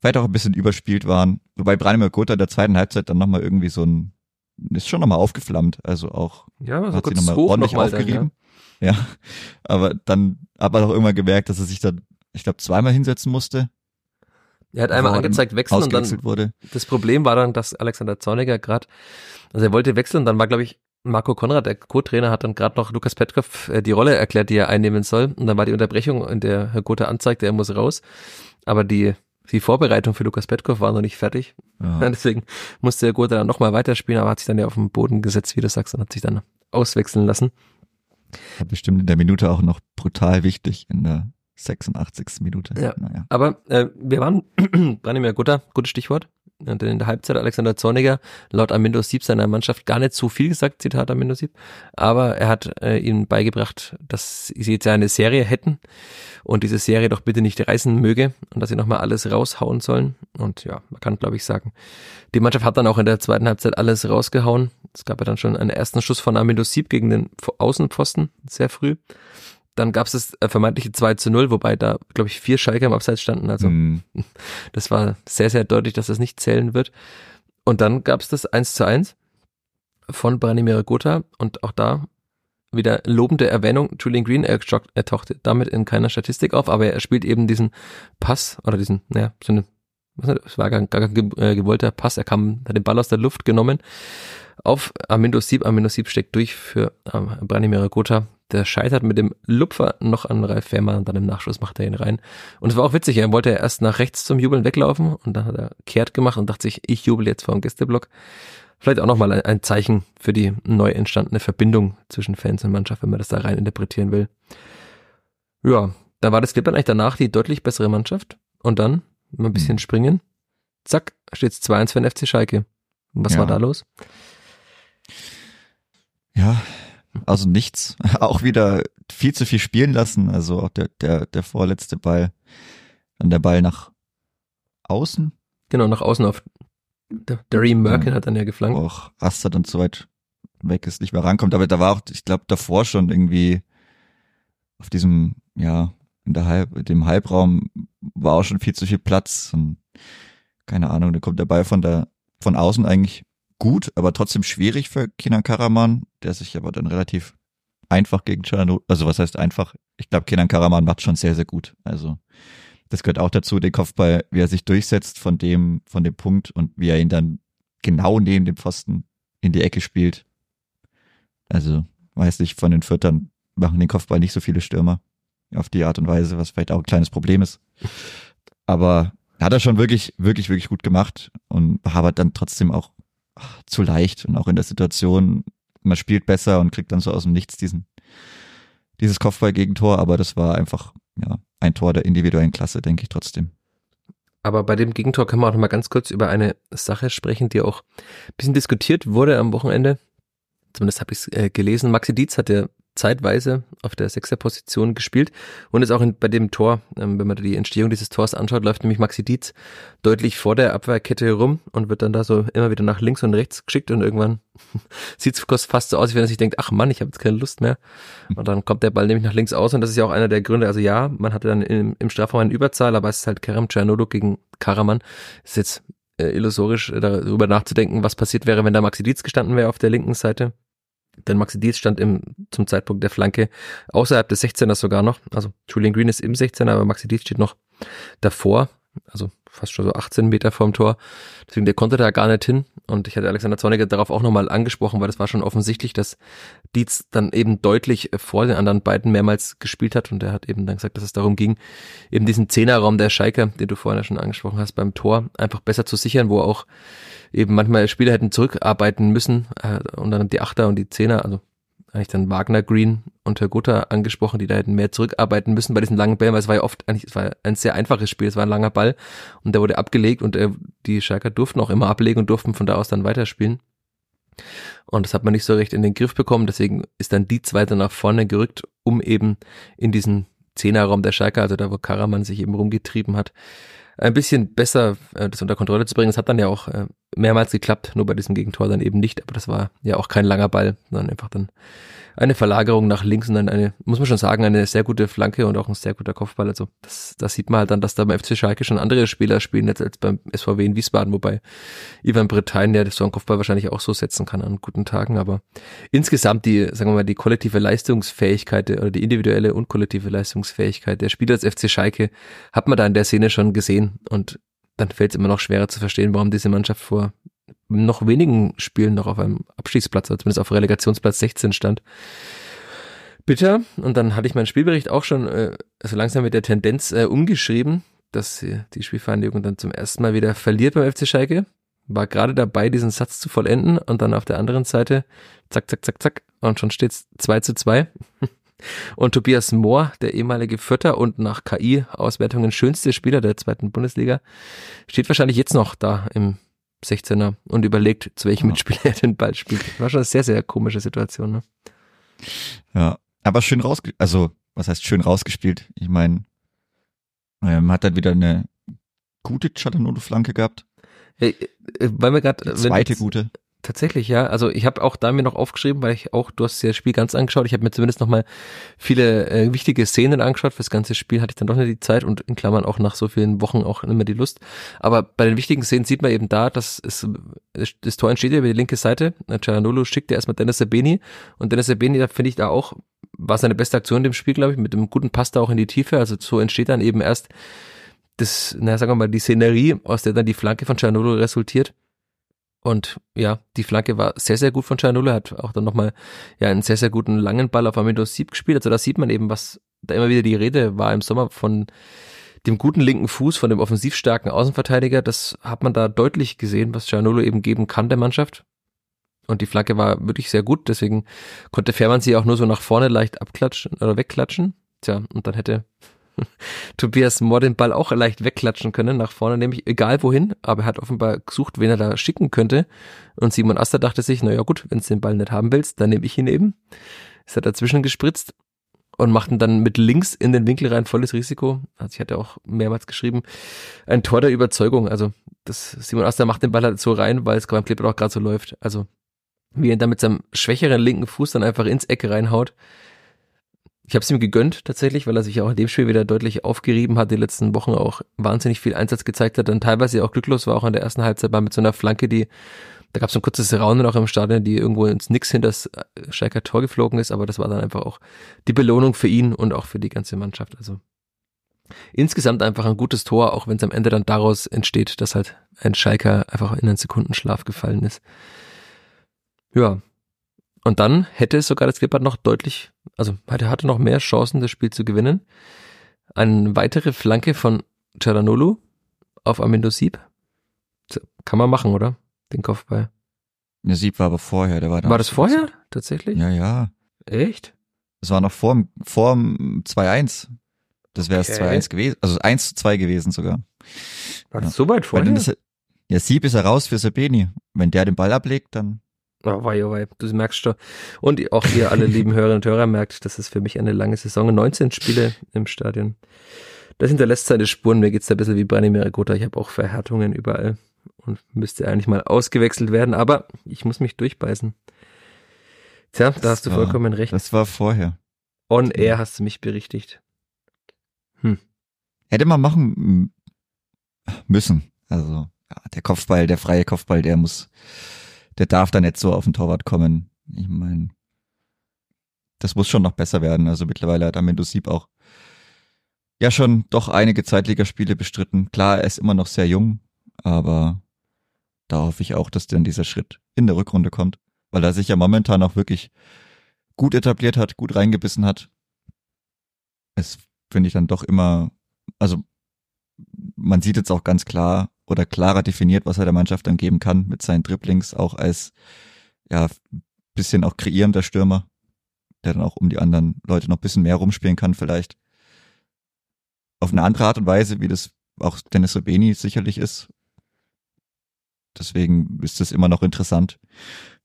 vielleicht auch ein bisschen überspielt waren. Wobei Branimir Gotha der zweiten Halbzeit dann nochmal irgendwie so ein, ist schon nochmal aufgeflammt, also auch ja, also hat sich nochmal ordentlich noch aufgerieben. Dann, ja. ja, aber dann aber auch irgendwann gemerkt, dass er sich dann, ich glaube, zweimal hinsetzen musste er hat einmal angezeigt, wechseln und dann wurde. das Problem war dann, dass Alexander Zorniger gerade, also er wollte wechseln, dann war glaube ich Marco Konrad, der Co-Trainer, hat dann gerade noch Lukas Petkov äh, die Rolle erklärt, die er einnehmen soll. Und dann war die Unterbrechung, in der Herr Gotha anzeigte, er muss raus. Aber die, die Vorbereitung für Lukas Petkov war noch nicht fertig. Ja. *laughs* Deswegen musste Herr Gotha dann nochmal weiterspielen, aber hat sich dann ja auf den Boden gesetzt, wie du sagst, und hat sich dann auswechseln lassen. War bestimmt in der Minute auch noch brutal wichtig in der 86. Minute. Ja. Naja. Aber äh, wir waren, *clears throat* Branimir Gutter, gutes Stichwort. Und in der Halbzeit Alexander Zorniger laut Amindo Sieb seiner Mannschaft gar nicht so viel gesagt, Zitat Amindo Sieb. Aber er hat äh, ihnen beigebracht, dass sie jetzt eine Serie hätten und diese Serie doch bitte nicht reißen möge und dass sie nochmal alles raushauen sollen. Und ja, man kann glaube ich sagen, die Mannschaft hat dann auch in der zweiten Halbzeit alles rausgehauen. Es gab ja dann schon einen ersten Schuss von Amindo Sieb gegen den Außenpfosten, sehr früh. Dann gab es das äh, vermeintliche 2 zu 0, wobei da, glaube ich, vier Schalke im Abseits standen. Also mm. *laughs* das war sehr, sehr deutlich, dass das nicht zählen wird. Und dann gab es das 1 zu 1 von Branimir Gotha und auch da wieder lobende Erwähnung. Julian Green, er, er tauchte damit in keiner Statistik auf, aber er spielt eben diesen Pass oder diesen, naja, so eine, was nicht, es war gar, gar kein äh, gewollter Pass, er kam, hat den Ball aus der Luft genommen auf Amindo Sieb. Amindo Sieb steckt durch für ähm, Branimir Gotha, der scheitert mit dem Lupfer noch an Ralf Fährmann und dann im Nachschuss macht er ihn rein. Und es war auch witzig, er wollte erst nach rechts zum Jubeln weglaufen und dann hat er kehrt gemacht und dachte sich, ich jubel jetzt vor dem Gästeblock. Vielleicht auch nochmal ein Zeichen für die neu entstandene Verbindung zwischen Fans und Mannschaft, wenn man das da rein interpretieren will. Ja, da war das Clip dann eigentlich danach die deutlich bessere Mannschaft. Und dann, mal ein bisschen mhm. springen, zack, steht's 2-1 für den FC Schalke. Was ja. war da los? Ja, also nichts. *laughs* Auch wieder viel zu viel spielen lassen. Also auch der, der, der vorletzte Ball. Dann der Ball nach außen. Genau, nach außen auf Derry Merkin ja. hat dann ja geflankt. Auch Asta dann zu weit weg ist, nicht mehr rankommt. Aber da war auch, ich glaube, davor schon irgendwie auf diesem, ja, in der Halb, dem Halbraum war auch schon viel zu viel Platz. Und keine Ahnung, da kommt der Ball von der, von außen eigentlich gut, aber trotzdem schwierig für Kinan Karaman, der sich aber dann relativ einfach gegen Cianolo, also was heißt einfach? Ich glaube, Kenan Karaman macht schon sehr, sehr gut. Also das gehört auch dazu, den Kopfball, wie er sich durchsetzt von dem, von dem Punkt und wie er ihn dann genau neben dem Pfosten in die Ecke spielt. Also, weiß nicht, von den Viertern machen den Kopfball nicht so viele Stürmer auf die Art und Weise, was vielleicht auch ein kleines Problem ist. Aber hat er schon wirklich, wirklich, wirklich gut gemacht und aber dann trotzdem auch zu leicht und auch in der Situation, man spielt besser und kriegt dann so aus dem Nichts diesen, dieses Kopfball-Gegentor, aber das war einfach, ja, ein Tor der individuellen Klasse, denke ich trotzdem. Aber bei dem Gegentor können wir auch noch mal ganz kurz über eine Sache sprechen, die auch ein bisschen diskutiert wurde am Wochenende. Zumindest habe ich es äh, gelesen. Maxi Dietz hat ja zeitweise auf der Sechserposition gespielt und ist auch in, bei dem Tor, ähm, wenn man die Entstehung dieses Tors anschaut, läuft nämlich Maxi Dietz deutlich vor der Abwehrkette herum und wird dann da so immer wieder nach links und rechts geschickt und irgendwann *laughs* sieht es fast so aus, wie wenn er sich denkt, ach Mann, ich habe jetzt keine Lust mehr. Und dann kommt der Ball nämlich nach links aus und das ist ja auch einer der Gründe, also ja, man hatte dann im, im Strafraum eine Überzahl, aber es ist halt Kerem Czernolo gegen Karaman. ist jetzt äh, illusorisch darüber nachzudenken, was passiert wäre, wenn da Maxi Dietz gestanden wäre auf der linken Seite Denn Maxi Dietz stand im, zum Zeitpunkt der Flanke außerhalb des 16ers sogar noch. Also Julian Green ist im 16er, aber Maxi Dietz steht noch davor. Also fast schon so 18 Meter vorm Tor. Deswegen, der konnte da gar nicht hin. Und ich hatte Alexander Zorniger darauf auch nochmal angesprochen, weil das war schon offensichtlich, dass Dietz dann eben deutlich vor den anderen beiden mehrmals gespielt hat. Und er hat eben dann gesagt, dass es darum ging, eben diesen Zehnerraum der Schalke, den du vorhin ja schon angesprochen hast, beim Tor einfach besser zu sichern, wo auch eben manchmal Spieler hätten zurückarbeiten müssen äh, und dann die Achter und die Zehner, also eigentlich dann Wagner, Green und Herr Gutter angesprochen, die da hätten mehr zurückarbeiten müssen bei diesen langen Bällen, weil es war ja oft eigentlich, es war ein sehr einfaches Spiel, es war ein langer Ball und der wurde abgelegt und äh, die Schalker durften auch immer ablegen und durften von da aus dann weiterspielen. Und das hat man nicht so recht in den Griff bekommen, deswegen ist dann die zweite nach vorne gerückt, um eben in diesen Zehnerraum der Schalker, also da wo Karaman sich eben rumgetrieben hat, ein bisschen besser äh, das unter Kontrolle zu bringen. Es hat dann ja auch äh, mehrmals geklappt, nur bei diesem Gegentor dann eben nicht. Aber das war ja auch kein langer Ball, sondern einfach dann eine Verlagerung nach links und dann eine, muss man schon sagen, eine sehr gute Flanke und auch ein sehr guter Kopfball. Also das, das sieht man halt dann, dass da beim FC Schalke schon andere Spieler spielen jetzt als beim SVW in Wiesbaden, wobei Ivan Bretain, der so einen Kopfball wahrscheinlich auch so setzen kann an guten Tagen. Aber insgesamt die, sagen wir mal, die kollektive Leistungsfähigkeit oder die individuelle und kollektive Leistungsfähigkeit der Spieler des FC Schalke hat man da in der Szene schon gesehen und dann fällt es immer noch schwerer zu verstehen, warum diese Mannschaft vor noch wenigen Spielen noch auf einem Abstiegsplatz, oder zumindest auf Relegationsplatz 16 stand. Bitter. Und dann hatte ich meinen Spielbericht auch schon äh, so langsam mit der Tendenz äh, umgeschrieben, dass die Spielvereinigung dann zum ersten Mal wieder verliert beim FC Schalke. War gerade dabei, diesen Satz zu vollenden und dann auf der anderen Seite zack, zack, zack, zack und schon steht's 2 zu 2. Und Tobias Mohr, der ehemalige Vierter und nach KI-Auswertungen schönste Spieler der zweiten Bundesliga, steht wahrscheinlich jetzt noch da im 16er und überlegt, zu welchem ja. Mitspieler er den Ball spielt. War schon eine sehr, sehr komische Situation. Ne? Ja, aber schön rausgespielt. Also, was heißt schön rausgespielt? Ich meine, ähm, hat dann wieder eine gute Chatanolo-Flanke gehabt. Hey, äh, weil wir gerade zweite gute. Tatsächlich, ja. Also ich habe auch da mir noch aufgeschrieben, weil ich auch, du hast ja das Spiel ganz angeschaut. Ich habe mir zumindest nochmal viele äh, wichtige Szenen angeschaut. Fürs ganze Spiel hatte ich dann doch nicht die Zeit und in Klammern auch nach so vielen Wochen auch immer die Lust. Aber bei den wichtigen Szenen sieht man eben da, dass es, das Tor entsteht ja über die linke Seite. Cialanolo schickt ja erstmal Dennis Sabeni und Dennis Sabeni, da finde ich da auch, war seine beste Aktion in dem Spiel, glaube ich, mit einem guten Pass da auch in die Tiefe. Also so entsteht dann eben erst das, na sagen wir mal, die Szenerie, aus der dann die Flanke von Cialanolo resultiert. Und ja, die Flanke war sehr, sehr gut von Cianullo, hat auch dann nochmal ja, einen sehr, sehr guten langen Ball auf Amindo Sieb gespielt. Also da sieht man eben, was da immer wieder die Rede war im Sommer von dem guten linken Fuß, von dem offensiv starken Außenverteidiger. Das hat man da deutlich gesehen, was Cianullo eben geben kann der Mannschaft. Und die Flanke war wirklich sehr gut, deswegen konnte Fährmann sie auch nur so nach vorne leicht abklatschen oder wegklatschen. Tja, und dann hätte *laughs* Tobias Mohr den Ball auch leicht wegklatschen können nach vorne, nämlich egal wohin, aber er hat offenbar gesucht, wen er da schicken könnte. Und Simon Aster dachte sich, naja gut, wenn du den Ball nicht haben willst, dann nehme ich ihn eben. Ist er dazwischen gespritzt und macht ihn dann mit links in den Winkel rein, volles Risiko. Also ich hatte auch mehrmals geschrieben, ein Tor der Überzeugung. Also das Simon Aster macht den Ball halt so rein, weil es beim Clip auch gerade so läuft. Also wie er dann mit seinem schwächeren linken Fuß dann einfach ins Ecke reinhaut ich habe es ihm gegönnt tatsächlich, weil er sich auch in dem Spiel wieder deutlich aufgerieben hat, die letzten Wochen auch wahnsinnig viel Einsatz gezeigt hat, dann teilweise auch glücklos war, auch in der ersten Halbzeit mal mit so einer Flanke, die, da gab es ein kurzes Raunen auch im Stadion, die irgendwo ins Nix hinter das äh, Schalker Tor geflogen ist, aber das war dann einfach auch die Belohnung für ihn und auch für die ganze Mannschaft. Also insgesamt einfach ein gutes Tor, auch wenn es am Ende dann daraus entsteht, dass halt ein Schalker einfach in einen Sekundenschlaf gefallen ist. Ja, und dann hätte sogar das Klippert noch deutlich, also hatte, hatte noch mehr Chancen, das Spiel zu gewinnen. Eine weitere Flanke von Ceranolo auf Amindo Sieb. Kann man machen, oder? Den Kopfball. Der Sieb war aber vorher, der war da. War das vorher? Tatsächlich? Ja, ja. Echt? Das war noch vor, vor 2-1. Das wäre es okay. 2-1 gewesen, also 1 zu 2 gewesen sogar. War das ja. so weit vorher? Das, ja, Sieb ist er raus für Sabeni. Wenn der den Ball ablegt, dann Oh, wei, oh, wei. Du merkst schon. Und auch ihr alle lieben Hörerinnen und Hörer merkt, das ist für mich eine lange Saison. 19 Spiele im Stadion. Das hinterlässt seine Spuren. Mir geht's da ein bisschen wie Branimir Gotha. Ich habe auch Verhärtungen überall und müsste eigentlich mal ausgewechselt werden, aber ich muss mich durchbeißen. Tja, da hast du war, vollkommen recht. Das war vorher. On air hast du mich berichtigt. Hm. Hätte man machen müssen. Also, ja, der Kopfball, der freie Kopfball, der muss, der darf da nicht so auf den Torwart kommen. Ich meine, das muss schon noch besser werden. Also mittlerweile hat Amendo Sieb auch ja schon doch einige Zweitligaspiele bestritten. Klar, er ist immer noch sehr jung, aber da hoffe ich auch, dass dann dieser Schritt in der Rückrunde kommt, weil er sich ja momentan auch wirklich gut etabliert hat, gut reingebissen hat. Es finde ich dann doch immer, also man sieht jetzt auch ganz klar oder klarer definiert, was er der Mannschaft dann geben kann mit seinen Dribblings, auch als ja bisschen auch kreierender Stürmer, der dann auch um die anderen Leute noch bisschen mehr rumspielen kann vielleicht. Auf eine andere Art und Weise, wie das auch Dennis Rebeni sicherlich ist. Deswegen ist es immer noch interessant,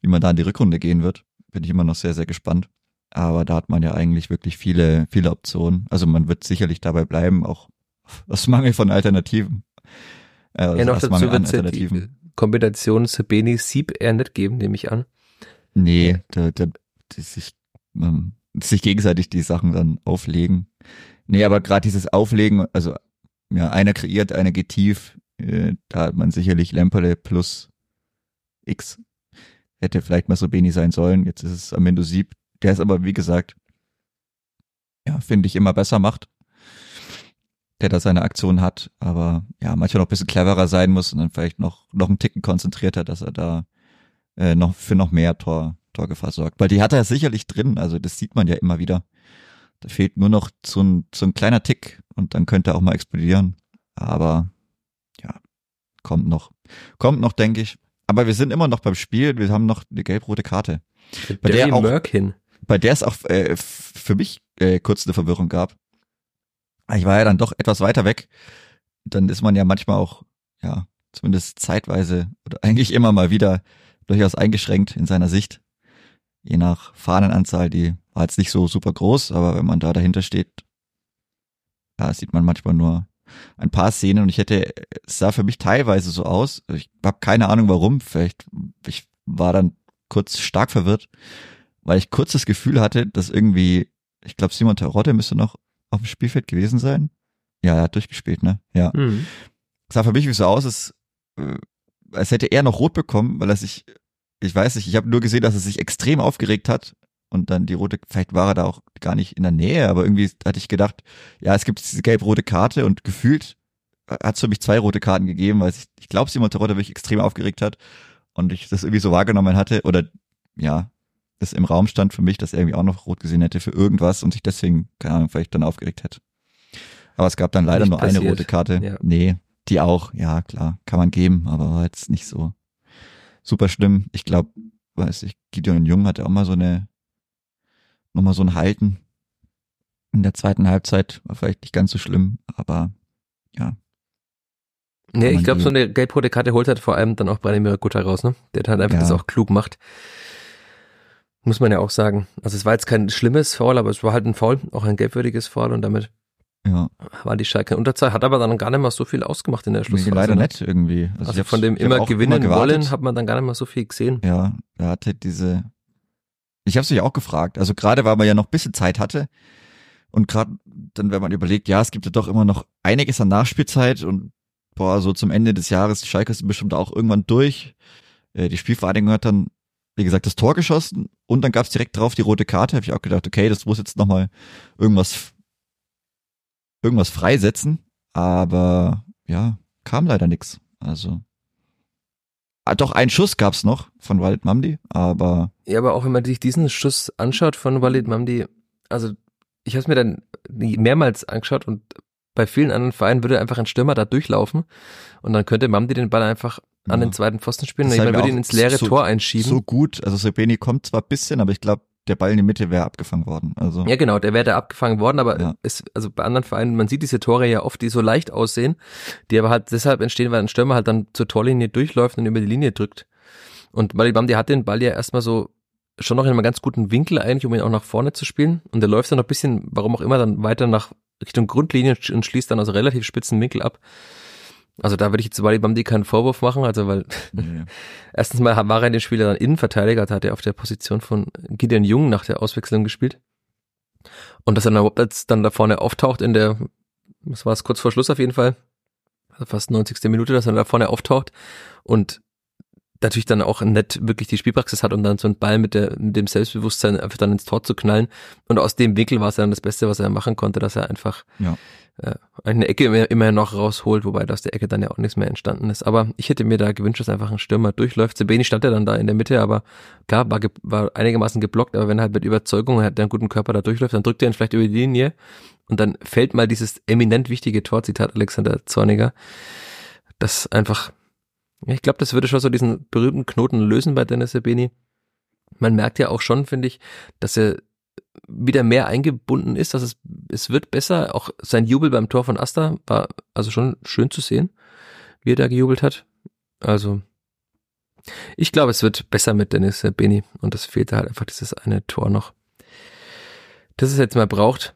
wie man da in die Rückrunde gehen wird. Bin ich immer noch sehr, sehr gespannt. Aber da hat man ja eigentlich wirklich viele, viele Optionen. Also man wird sicherlich dabei bleiben, auch aus Mangel von Alternativen. Äh, ja, noch dazu wird es die Kombination Sabeni-Sieb eher nicht geben, nehme ich an. Nee, da, da, die sich, ähm, sich gegenseitig die Sachen dann auflegen. Nee, aber gerade dieses Auflegen, also ja, einer kreiert, einer geht tief, äh, da hat man sicherlich Lemperle plus X. Hätte vielleicht mal so Beni sein sollen. Jetzt ist es Amendo Sieb, der es aber, wie gesagt, ja, finde ich, immer besser macht. Der da seine Aktion hat, aber ja, manchmal noch ein bisschen cleverer sein muss und dann vielleicht noch, noch einen Ticken konzentrierter, dass er da äh, noch für noch mehr Tor, Torgefahr sorgt. Weil die hat er sicherlich drin, also das sieht man ja immer wieder. Da fehlt nur noch so ein, so ein kleiner Tick und dann könnte er auch mal explodieren. Aber ja, kommt noch. Kommt noch, denke ich. Aber wir sind immer noch beim Spiel, wir haben noch eine gelb-rote Karte. Bei der, auch, bei der es auch äh, für mich äh, kurz eine Verwirrung gab. Ich war ja dann doch etwas weiter weg. Dann ist man ja manchmal auch, ja, zumindest zeitweise oder *laughs* eigentlich immer mal wieder durchaus eingeschränkt in seiner Sicht. Je nach Fahnenanzahl, die war jetzt nicht so super groß, aber wenn man da dahinter steht, ja, sieht man manchmal nur ein paar Szenen und ich hätte, es sah für mich teilweise so aus, ich habe keine Ahnung warum, vielleicht, ich war dann kurz stark verwirrt, weil ich kurz das Gefühl hatte, dass irgendwie, ich glaube Simon Terodde müsste noch auf dem Spielfeld gewesen sein. Ja, er hat durchgespielt, ne? Ja. Mhm. Sah für mich wie so aus, als, äh, als hätte er noch rot bekommen, weil er sich ich weiß nicht, ich habe nur gesehen, dass er sich extrem aufgeregt hat und dann die rote, vielleicht war er da auch gar nicht in der Nähe, aber irgendwie hatte ich gedacht, ja, es gibt diese gelb-rote Karte und gefühlt hat es für mich zwei rote Karten gegeben, weil ich, ich glaube, Simon Terodde wirklich extrem aufgeregt hat und ich das irgendwie so wahrgenommen hatte oder ja, das im Raum stand für mich, dass er irgendwie auch noch rot gesehen hätte für irgendwas und sich deswegen, keine Ahnung, vielleicht dann aufgeregt hätte. Aber es gab dann leider nicht nur passiert. eine rote Karte. Ja. Nee, die auch, ja klar, kann man geben, aber war jetzt nicht so super schlimm. Ich glaube, weiß ich, Gideon Jung hatte auch mal so eine, nochmal so ein Halten in der zweiten Halbzeit. War vielleicht nicht ganz so schlimm, aber ja. Nee, ich glaube, so eine gelb-rote Karte holt halt vor allem dann auch Branimir Gutta raus, ne? Der halt einfach ja. das auch klug macht. Muss man ja auch sagen. Also es war jetzt kein schlimmes Foul, aber es war halt ein Foul, auch ein gelbwürdiges Foul und damit ja. War die Schalke in Unterzahl, hat aber dann gar nicht mal so viel ausgemacht in der Schlussphase. Nee, leider ne? nicht irgendwie. Also, also von dem immer gewinnen immer wollen, hat man dann gar nicht mal so viel gesehen. Ja, er hatte diese. Ich habe es mich auch gefragt. Also gerade weil man ja noch ein bisschen Zeit hatte und gerade dann, wenn man überlegt, ja, es gibt ja doch immer noch einiges an Nachspielzeit und boah, so zum Ende des Jahres, Schalke ist bestimmt auch irgendwann durch. Äh, die Spielvereinigung hat dann, wie gesagt, das Tor geschossen und dann gab es direkt drauf die rote Karte. Habe ich auch gedacht, okay, das muss jetzt nochmal irgendwas irgendwas freisetzen, aber ja, kam leider nix. Also ah, doch ein Schuss gab's noch von Walid Mamdi, aber ja, aber auch wenn man sich diesen Schuss anschaut von Walid Mamdi, also ich habe es mir dann mehrmals angeschaut und bei vielen anderen Vereinen würde einfach ein Stürmer da durchlaufen und dann könnte Mamdi den Ball einfach an ja. den zweiten Pfosten spielen jemand würde ihn ins leere so, Tor einschieben. So gut, also Sebeni kommt zwar bisschen, aber ich glaube, der Ball in die Mitte wäre abgefangen worden. Also ja, genau, der wäre da abgefangen worden, aber ja. ist, also bei anderen Vereinen, man sieht diese Tore ja oft, die so leicht aussehen, die aber halt deshalb entstehen, weil ein Stürmer halt dann zur Torlinie durchläuft und über die Linie drückt. Und Balibam, der hat den Ball ja erstmal so schon noch in einem ganz guten Winkel eigentlich, um ihn auch nach vorne zu spielen. Und der läuft dann noch ein bisschen, warum auch immer, dann weiter nach Richtung Grundlinie und schließt dann also relativ spitzen Winkel ab. Also da würde ich jetzt Wally Bamdi keinen Vorwurf machen, also weil nee. *laughs* erstens mal war er in dem Spiel dann Innenverteidiger, da hat er auf der Position von Gideon Jung nach der Auswechslung gespielt. Und dass er dann überhaupt dann da vorne auftaucht in der, was war es, kurz vor Schluss auf jeden Fall, also fast 90. Minute, dass er da vorne auftaucht und natürlich dann auch nicht wirklich die Spielpraxis hat und dann so einen Ball mit, der, mit dem Selbstbewusstsein einfach dann ins Tor zu knallen. Und aus dem Winkel war es dann das Beste, was er machen konnte, dass er einfach Ja. Äh, eine Ecke immer, noch rausholt, wobei aus der Ecke dann ja auch nichts mehr entstanden ist. Aber ich hätte mir da gewünscht, dass einfach ein Stürmer durchläuft. Sebeni stand ja dann da in der Mitte, aber klar, war, war einigermaßen geblockt, aber wenn er halt mit Überzeugung, er hat einen guten Körper da durchläuft, dann drückt er ihn vielleicht über die Linie und dann fällt mal dieses eminent wichtige Tor, Zitat Alexander Zorniger, das einfach, ich glaube, das würde schon so diesen berühmten Knoten lösen bei Dennis Sebeni. Man merkt ja auch schon, finde ich, dass er wieder mehr eingebunden ist, dass es, es wird besser. Auch sein Jubel beim Tor von Asta war also schon schön zu sehen, wie er da gejubelt hat. Also, ich glaube, es wird besser mit Dennis Beni und es fehlt halt einfach dieses eine Tor noch. Das es jetzt mal braucht,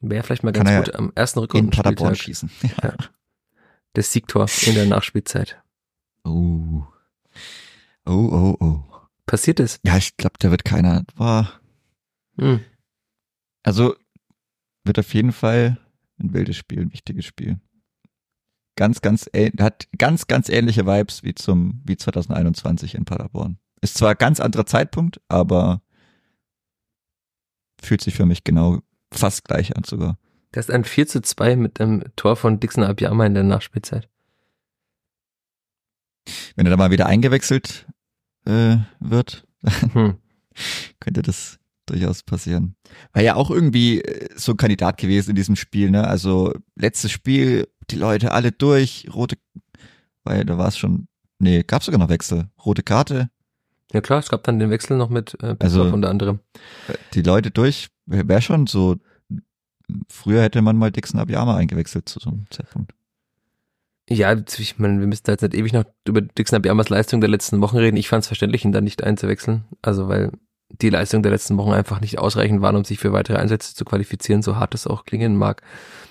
wäre vielleicht mal Kann ganz gut am ersten In Paderborn Rückrundenspieltag schießen. *laughs* das Siegtor in der Nachspielzeit. Oh. Oh, oh, oh. Passiert es? Ja, ich glaube, da wird keiner. Boah. Hm. Also wird auf jeden Fall ein wildes Spiel, ein wichtiges Spiel. Ganz, ganz, ähn- hat ganz, ganz ähnliche Vibes wie zum, wie 2021 in Paderborn. Ist zwar ganz anderer Zeitpunkt, aber fühlt sich für mich genau fast gleich an sogar. Das ist ein 4 zu 2 mit dem Tor von Dixon Abiyama in der Nachspielzeit. Wenn er da mal wieder eingewechselt äh, wird, *laughs* Hm. könnte das durchaus passieren. War ja auch irgendwie äh, so ein Kandidat gewesen in diesem Spiel, ne? Also letztes Spiel, die Leute alle durch, rote, weil da war es schon, nee, gab sogar noch Wechsel, rote Karte, Ja klar, es gab dann den Wechsel noch mit äh, Also- also, unter anderem. äh, die Leute durch, wäre wär schon so, früher hätte man mal Dixon Abiyama eingewechselt zu so einem Zeitpunkt. Ja, ich meine, wir müssen da jetzt nicht ewig noch über Dixon Abiyamas Leistung der letzten Wochen reden. Ich fand es verständlich, ihn da nicht einzuwechseln. Also, weil die Leistung der letzten Wochen einfach nicht ausreichend waren, um sich für weitere Einsätze zu qualifizieren, so hart es auch klingen mag.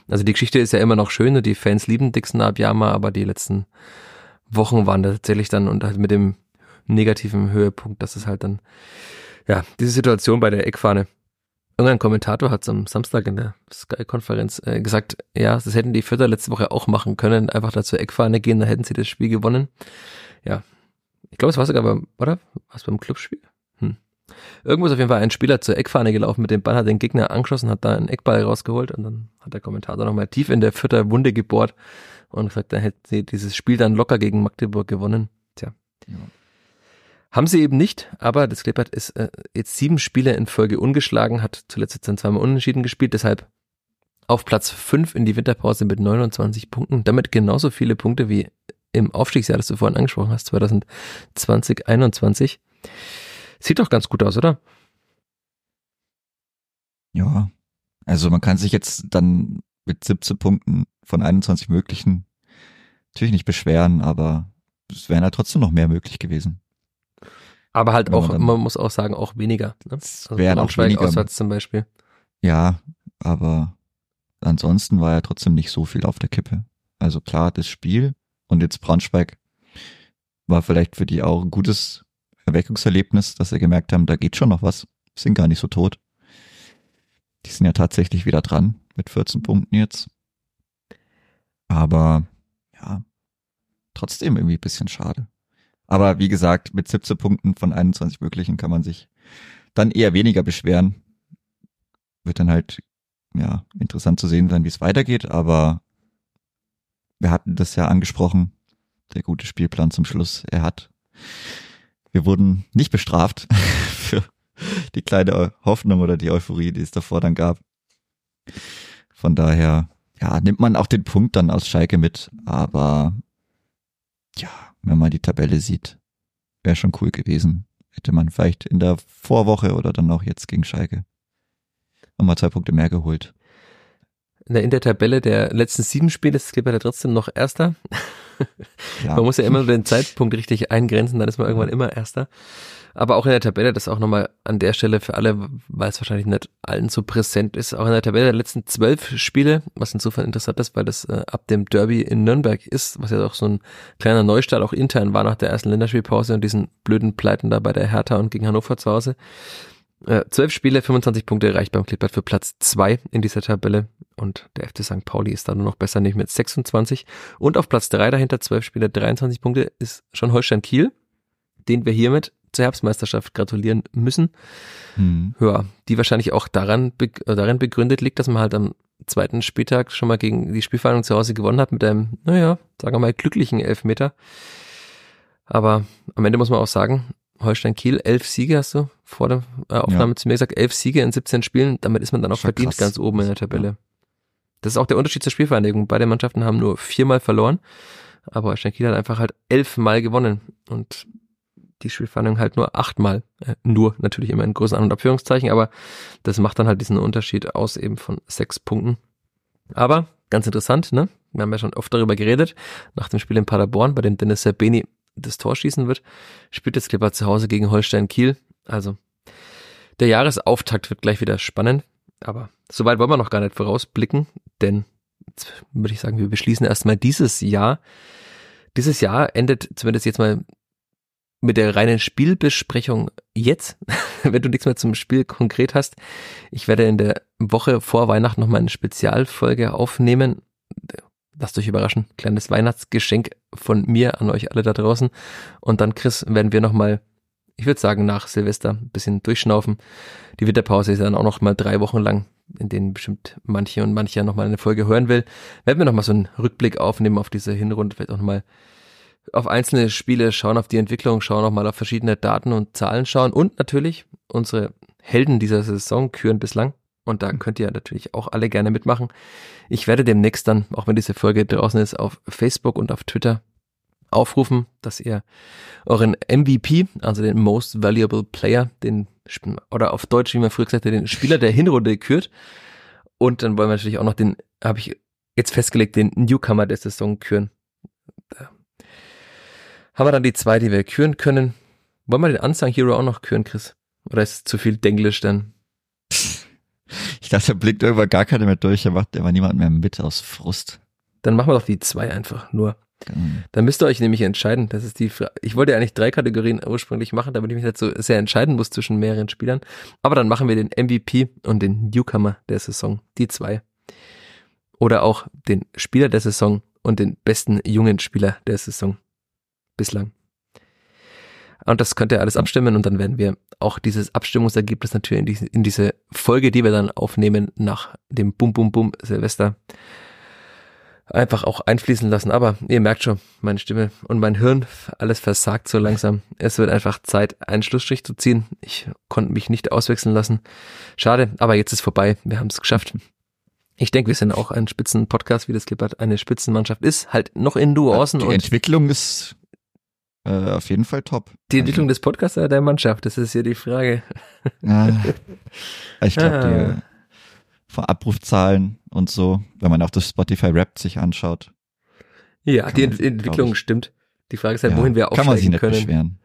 Also die Geschichte ist ja immer noch schön und die Fans lieben Dixon Abiyama, aber die letzten Wochen waren tatsächlich dann und halt mit dem negativen Höhepunkt, dass es halt dann, ja, diese Situation bei der Eckfahne. Irgendein Kommentator hat am Samstag in der Sky-Konferenz äh, gesagt, ja, das hätten die Vierter letzte Woche auch machen können, einfach da zur Eckfahne gehen, dann hätten sie das Spiel gewonnen. Ja, ich glaube, es war sogar beim, oder? War es beim Clubspiel? Irgendwo ist auf jeden Fall ein Spieler zur Eckfahne gelaufen mit dem Ball, hat den Gegner angeschossen, hat da einen Eckball rausgeholt und dann hat der Kommentator nochmal tief in der Vierter Wunde gebohrt und gesagt, dann hätten sie dieses Spiel dann locker gegen Magdeburg gewonnen. Tja. Ja. Haben sie eben nicht, aber das Klippert ist äh, jetzt sieben Spiele in Folge ungeschlagen, hat zuletzt jetzt dann zweimal unentschieden gespielt, deshalb auf Platz fünf in die Winterpause mit 29 Punkten, damit genauso viele Punkte wie im Aufstiegsjahr, das du vorhin angesprochen hast, 2020, 21. Sieht doch ganz gut aus, oder? Ja, also man kann sich jetzt dann mit 17 Punkten von 21 möglichen natürlich nicht beschweren, aber es wären ja trotzdem noch mehr möglich gewesen. Aber halt Ja, auch, dann- man muss auch sagen, auch weniger. Ne? Es wären auch weniger. auswärts zum Beispiel. Ja, aber ansonsten war ja trotzdem nicht so viel auf der Kippe. Also klar, das Spiel und jetzt Braunschweig war vielleicht für die auch ein gutes Erweckungserlebnis, dass sie gemerkt haben, da geht schon noch was, sind gar nicht so tot. Die sind ja tatsächlich wieder dran mit 14 Punkten jetzt. Aber ja, trotzdem irgendwie ein bisschen schade. Aber wie gesagt, mit 17 Punkten von 21 möglichen kann man sich dann eher weniger beschweren. Wird dann halt, ja, interessant zu sehen sein, wie es weitergeht, aber wir hatten das ja angesprochen, der gute Spielplan zum Schluss. Er hat, wir wurden nicht bestraft *laughs* für die kleine Hoffnung oder die Euphorie, die es davor dann gab. Von daher, ja, nimmt man auch den Punkt dann aus Schalke mit, aber ja, wenn man die Tabelle sieht, wäre schon cool gewesen. Hätte man vielleicht in der Vorwoche oder dann auch jetzt gegen Schalke nochmal zwei Punkte mehr geholt. In der, der Tabelle der letzten sieben Spiele ist Clipper trotzdem noch Erster. Ja, Man muss ja immer den Zeitpunkt richtig eingrenzen, dann ist man irgendwann immer Erster. Aber auch in der Tabelle, das auch nochmal an der Stelle für alle, weil es wahrscheinlich nicht allen so präsent ist, auch in der Tabelle der letzten zwölf Spiele, was insofern interessant ist, weil das äh, ab dem Derby in Nürnberg ist, was ja auch so ein kleiner Neustart auch intern war nach der ersten Länderspielpause und diesen blöden Pleiten da bei der Hertha und gegen Hannover zu Hause. Äh, Zwölf Spiele, 25 Punkte reicht beim Klippert für Platz zwei in dieser Tabelle und der FC St. Pauli ist da nur noch besser, nicht mit 26 und auf Platz drei dahinter, zwölf Spiele, 23 Punkte ist schon Holstein Kiel den wir hiermit zur Herbstmeisterschaft gratulieren müssen. Hm. Ja, die wahrscheinlich auch daran, be äh, darin begründet liegt, dass man halt am zweiten Spieltag schon mal gegen die Spielverhandlung zu Hause gewonnen hat mit einem, naja, sagen wir mal, glücklichen Elfmeter. Aber am Ende muss man auch sagen, Holstein Kiel, elf Siege hast du vor der äh, Aufnahme ja. zu mir gesagt, elf Siege in 17 Spielen, damit ist man dann auch verdient krass. ganz oben in der Tabelle. Das ist auch der Unterschied zur Spielvereinigung. Beide Mannschaften haben nur viermal verloren, aber Holstein Kiel hat einfach halt elfmal gewonnen und die Spielvereinigung halt nur achtmal. Äh, nur natürlich immer in großen An- und Abführungszeichen, aber das macht dann halt diesen Unterschied aus eben von sechs Punkten. Aber ganz interessant, ne? Wir haben ja schon oft darüber geredet, nach dem Spiel in Paderborn, bei dem Dennis Serbeni das Tor schießen wird, spielt jetzt Clipper zu Hause gegen Holstein Kiel. Also der Jahresauftakt wird gleich wieder spannend, aber soweit wollen wir noch gar nicht vorausblicken, denn jetzt würde ich sagen, wir beschließen erstmal dieses Jahr. Dieses Jahr endet zumindest jetzt mal mit der reinen Spielbesprechung jetzt, *laughs* wenn du nichts mehr zum Spiel konkret hast. Ich werde in der Woche vor Weihnachten nochmal eine Spezialfolge aufnehmen lasst euch überraschen, kleines Weihnachtsgeschenk von mir an euch alle da draußen. Und dann, Chris, werden wir nochmal, ich würde sagen, nach Silvester ein bisschen durchschnaufen. Die Winterpause ist dann auch noch mal drei Wochen lang, in denen bestimmt manche und mancher nochmal eine Folge hören will. Werden wir nochmal so einen Rückblick aufnehmen auf diese Hinrunde, vielleicht auch nochmal auf einzelne Spiele schauen, auf die Entwicklung schauen, nochmal auf verschiedene Daten und Zahlen schauen und natürlich unsere Helden dieser Saison küren bislang. Und da könnt ihr natürlich auch alle gerne mitmachen. Ich werde demnächst dann, auch wenn diese Folge draußen ist, auf Facebook und auf Twitter aufrufen, dass ihr euren MVP, also den Most Valuable Player, den oder auf Deutsch, wie man früher gesagt hat, den Spieler der Hinrunde kürt. Und dann wollen wir natürlich auch noch den, habe ich jetzt festgelegt, den Newcomer der Saison küren. Da haben wir dann die zwei, die wir küren können. Wollen wir den Unsung Hero auch noch küren, Chris? Oder ist es zu viel Denglisch dann? Ich dachte, er blickt irgendwann gar keine mehr durch, er macht immer niemand mehr mit aus Frust. Dann machen wir doch die zwei einfach nur. Genau. Dann müsst ihr euch nämlich entscheiden. Das ist die Fra Ich wollte ja eigentlich drei Kategorien ursprünglich machen, damit ich mich so sehr entscheiden muss zwischen mehreren Spielern. Aber dann machen wir den MVP und den Newcomer der Saison. Die zwei. Oder auch den Spieler der Saison und den besten jungen Spieler der Saison. Bislang. Und das könnt ihr alles abstimmen und dann werden wir auch dieses Abstimmungsergebnis natürlich in diese, in diese Folge, die wir dann aufnehmen nach dem Bum Bum Bum Silvester einfach auch einfließen lassen. Aber ihr merkt schon, meine Stimme und mein Hirn, alles versagt so langsam. Es wird einfach Zeit, einen Schlussstrich zu ziehen. Ich konnte mich nicht auswechseln lassen. Schade, aber jetzt ist vorbei. Wir haben es geschafft. Ich denke, wir sind auch ein Spitzenpodcast, wie das Klippert eine Spitzenmannschaft ist. Halt noch in Nuancen. Die Entwicklung ist äh, auf jeden Fall top. Die Entwicklung also, des Podcasts oder der Mannschaft, das ist hier die Frage. *laughs* Ja, ich glaube, ah. die von Abrufzahlen und so, wenn man auch das Spotify Rap sich anschaut. Ja, die man, Entwicklung stimmt. Die Frage ist halt, ja, wohin wir aufsteigen kann man sich nicht können. Beschweren.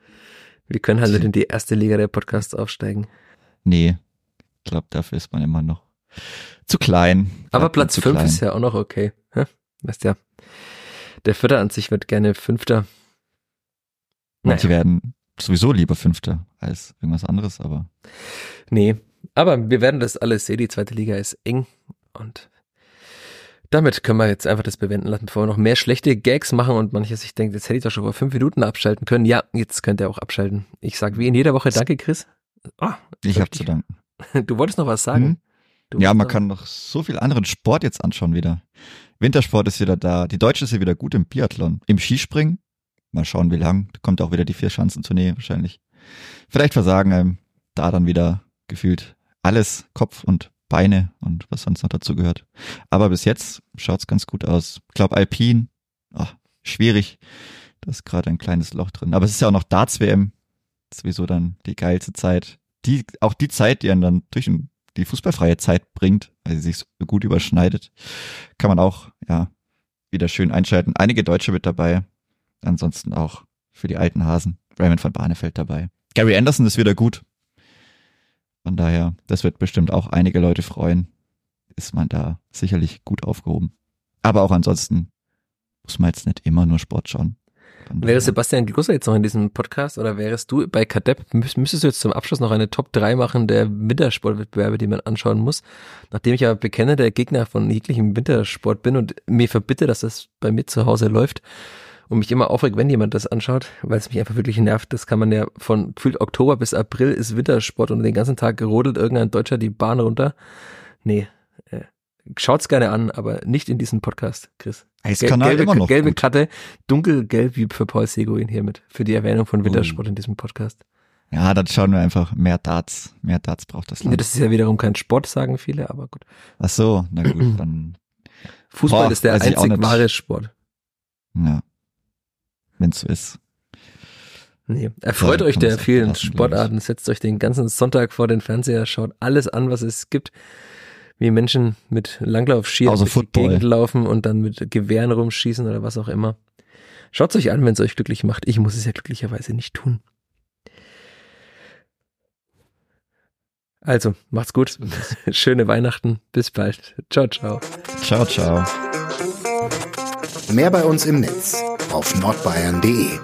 Wir können halt nicht in die erste Liga der Podcasts aufsteigen. Nee, ich glaube, dafür ist man immer noch zu klein. Aber Platz 5 ist ja auch noch okay. Weißt ja, der Vierter an sich wird gerne Fünfter. Manche naja. werden sowieso lieber Fünfter als irgendwas anderes, aber. Nee, aber wir werden das alles sehen. Die zweite Liga ist eng und damit können wir jetzt einfach das bewenden lassen, bevor wir noch mehr schlechte Gags machen und manche sich denkt, jetzt hätte ich doch schon vor fünf Minuten abschalten können. Ja, jetzt könnt ihr auch abschalten. Ich sage wie in jeder Woche Danke, Chris. Oh, ich habe zu danken. *laughs* Du wolltest noch was sagen? Hm? Ja, man noch kann noch so viel anderen Sport jetzt anschauen wieder. Wintersport ist wieder da. Die Deutsche ist ja wieder gut im Biathlon. Im Skispringen Mal schauen, wie lang. Da kommt auch wieder die vier Schanzentournee wahrscheinlich. Vielleicht versagen einem da dann wieder gefühlt alles, Kopf und Beine und was sonst noch dazu gehört. Aber bis jetzt schaut's ganz gut aus. Ich glaube, Alpin, oh, schwierig. Da ist gerade ein kleines Loch drin. Aber es ist ja auch noch Darts-WM. Sowieso dann die geilste Zeit. Die, auch die Zeit, die einen dann durch die fußballfreie Zeit bringt, weil sie sich so gut überschneidet, kann man auch, ja, wieder schön einschalten. Einige Deutsche mit dabei. Ansonsten auch für die alten Hasen. Raymond van Barneveld dabei. Gary Anderson ist wieder gut. Von daher, das wird bestimmt auch einige Leute freuen. Ist man da sicherlich gut aufgehoben. Aber auch ansonsten muss man jetzt nicht immer nur Sport schauen. Wäre Sebastian Glusser jetzt noch in diesem Podcast oder wärst du bei Kadepp, müsstest du jetzt zum Abschluss noch eine Top 3 machen der Wintersportwettbewerbe, die man anschauen muss? Nachdem ich ja bekennender Gegner von jeglichem Wintersport bin und mir verbitte, dass das bei mir zu Hause läuft, und mich immer aufregt, wenn jemand das anschaut, weil es mich einfach wirklich nervt. Das kann man ja von gefühlt Oktober bis April ist Wintersport und den ganzen Tag gerodelt irgendein Deutscher die Bahn runter. Nee, äh, schaut's gerne an, aber nicht in diesem Podcast, Chris. Eiskanal gelbe, immer noch gelbe gut. Karte, dunkelgelb wie für Paul Seguin hiermit, für die Erwähnung von Wintersport Oh. in diesem Podcast. Ja, dann schauen wir einfach mehr Darts. Mehr Darts braucht das Ja, Land. das ist ja wiederum kein Sport, sagen viele, aber gut. Ach so, na gut, *clears throat* dann, Fußball Boah, ist der einzig wahre Sport. ja. Wenn's so ist. Nee. Erfreut Ja, euch der vielen Sportarten, setzt euch den ganzen Sonntag vor den Fernseher, schaut alles an, was es gibt, wie Menschen mit Langlaufskiern Außer durch die. Gegend laufen und dann mit Gewehren rumschießen oder was auch immer. Schaut's euch an, wenn es euch glücklich macht. Ich muss es ja glücklicherweise nicht tun. Also, macht's gut. *laughs* Schöne Weihnachten. Bis bald. Ciao, ciao. Ciao, ciao. Mehr bei uns im Netz auf nordbayern.de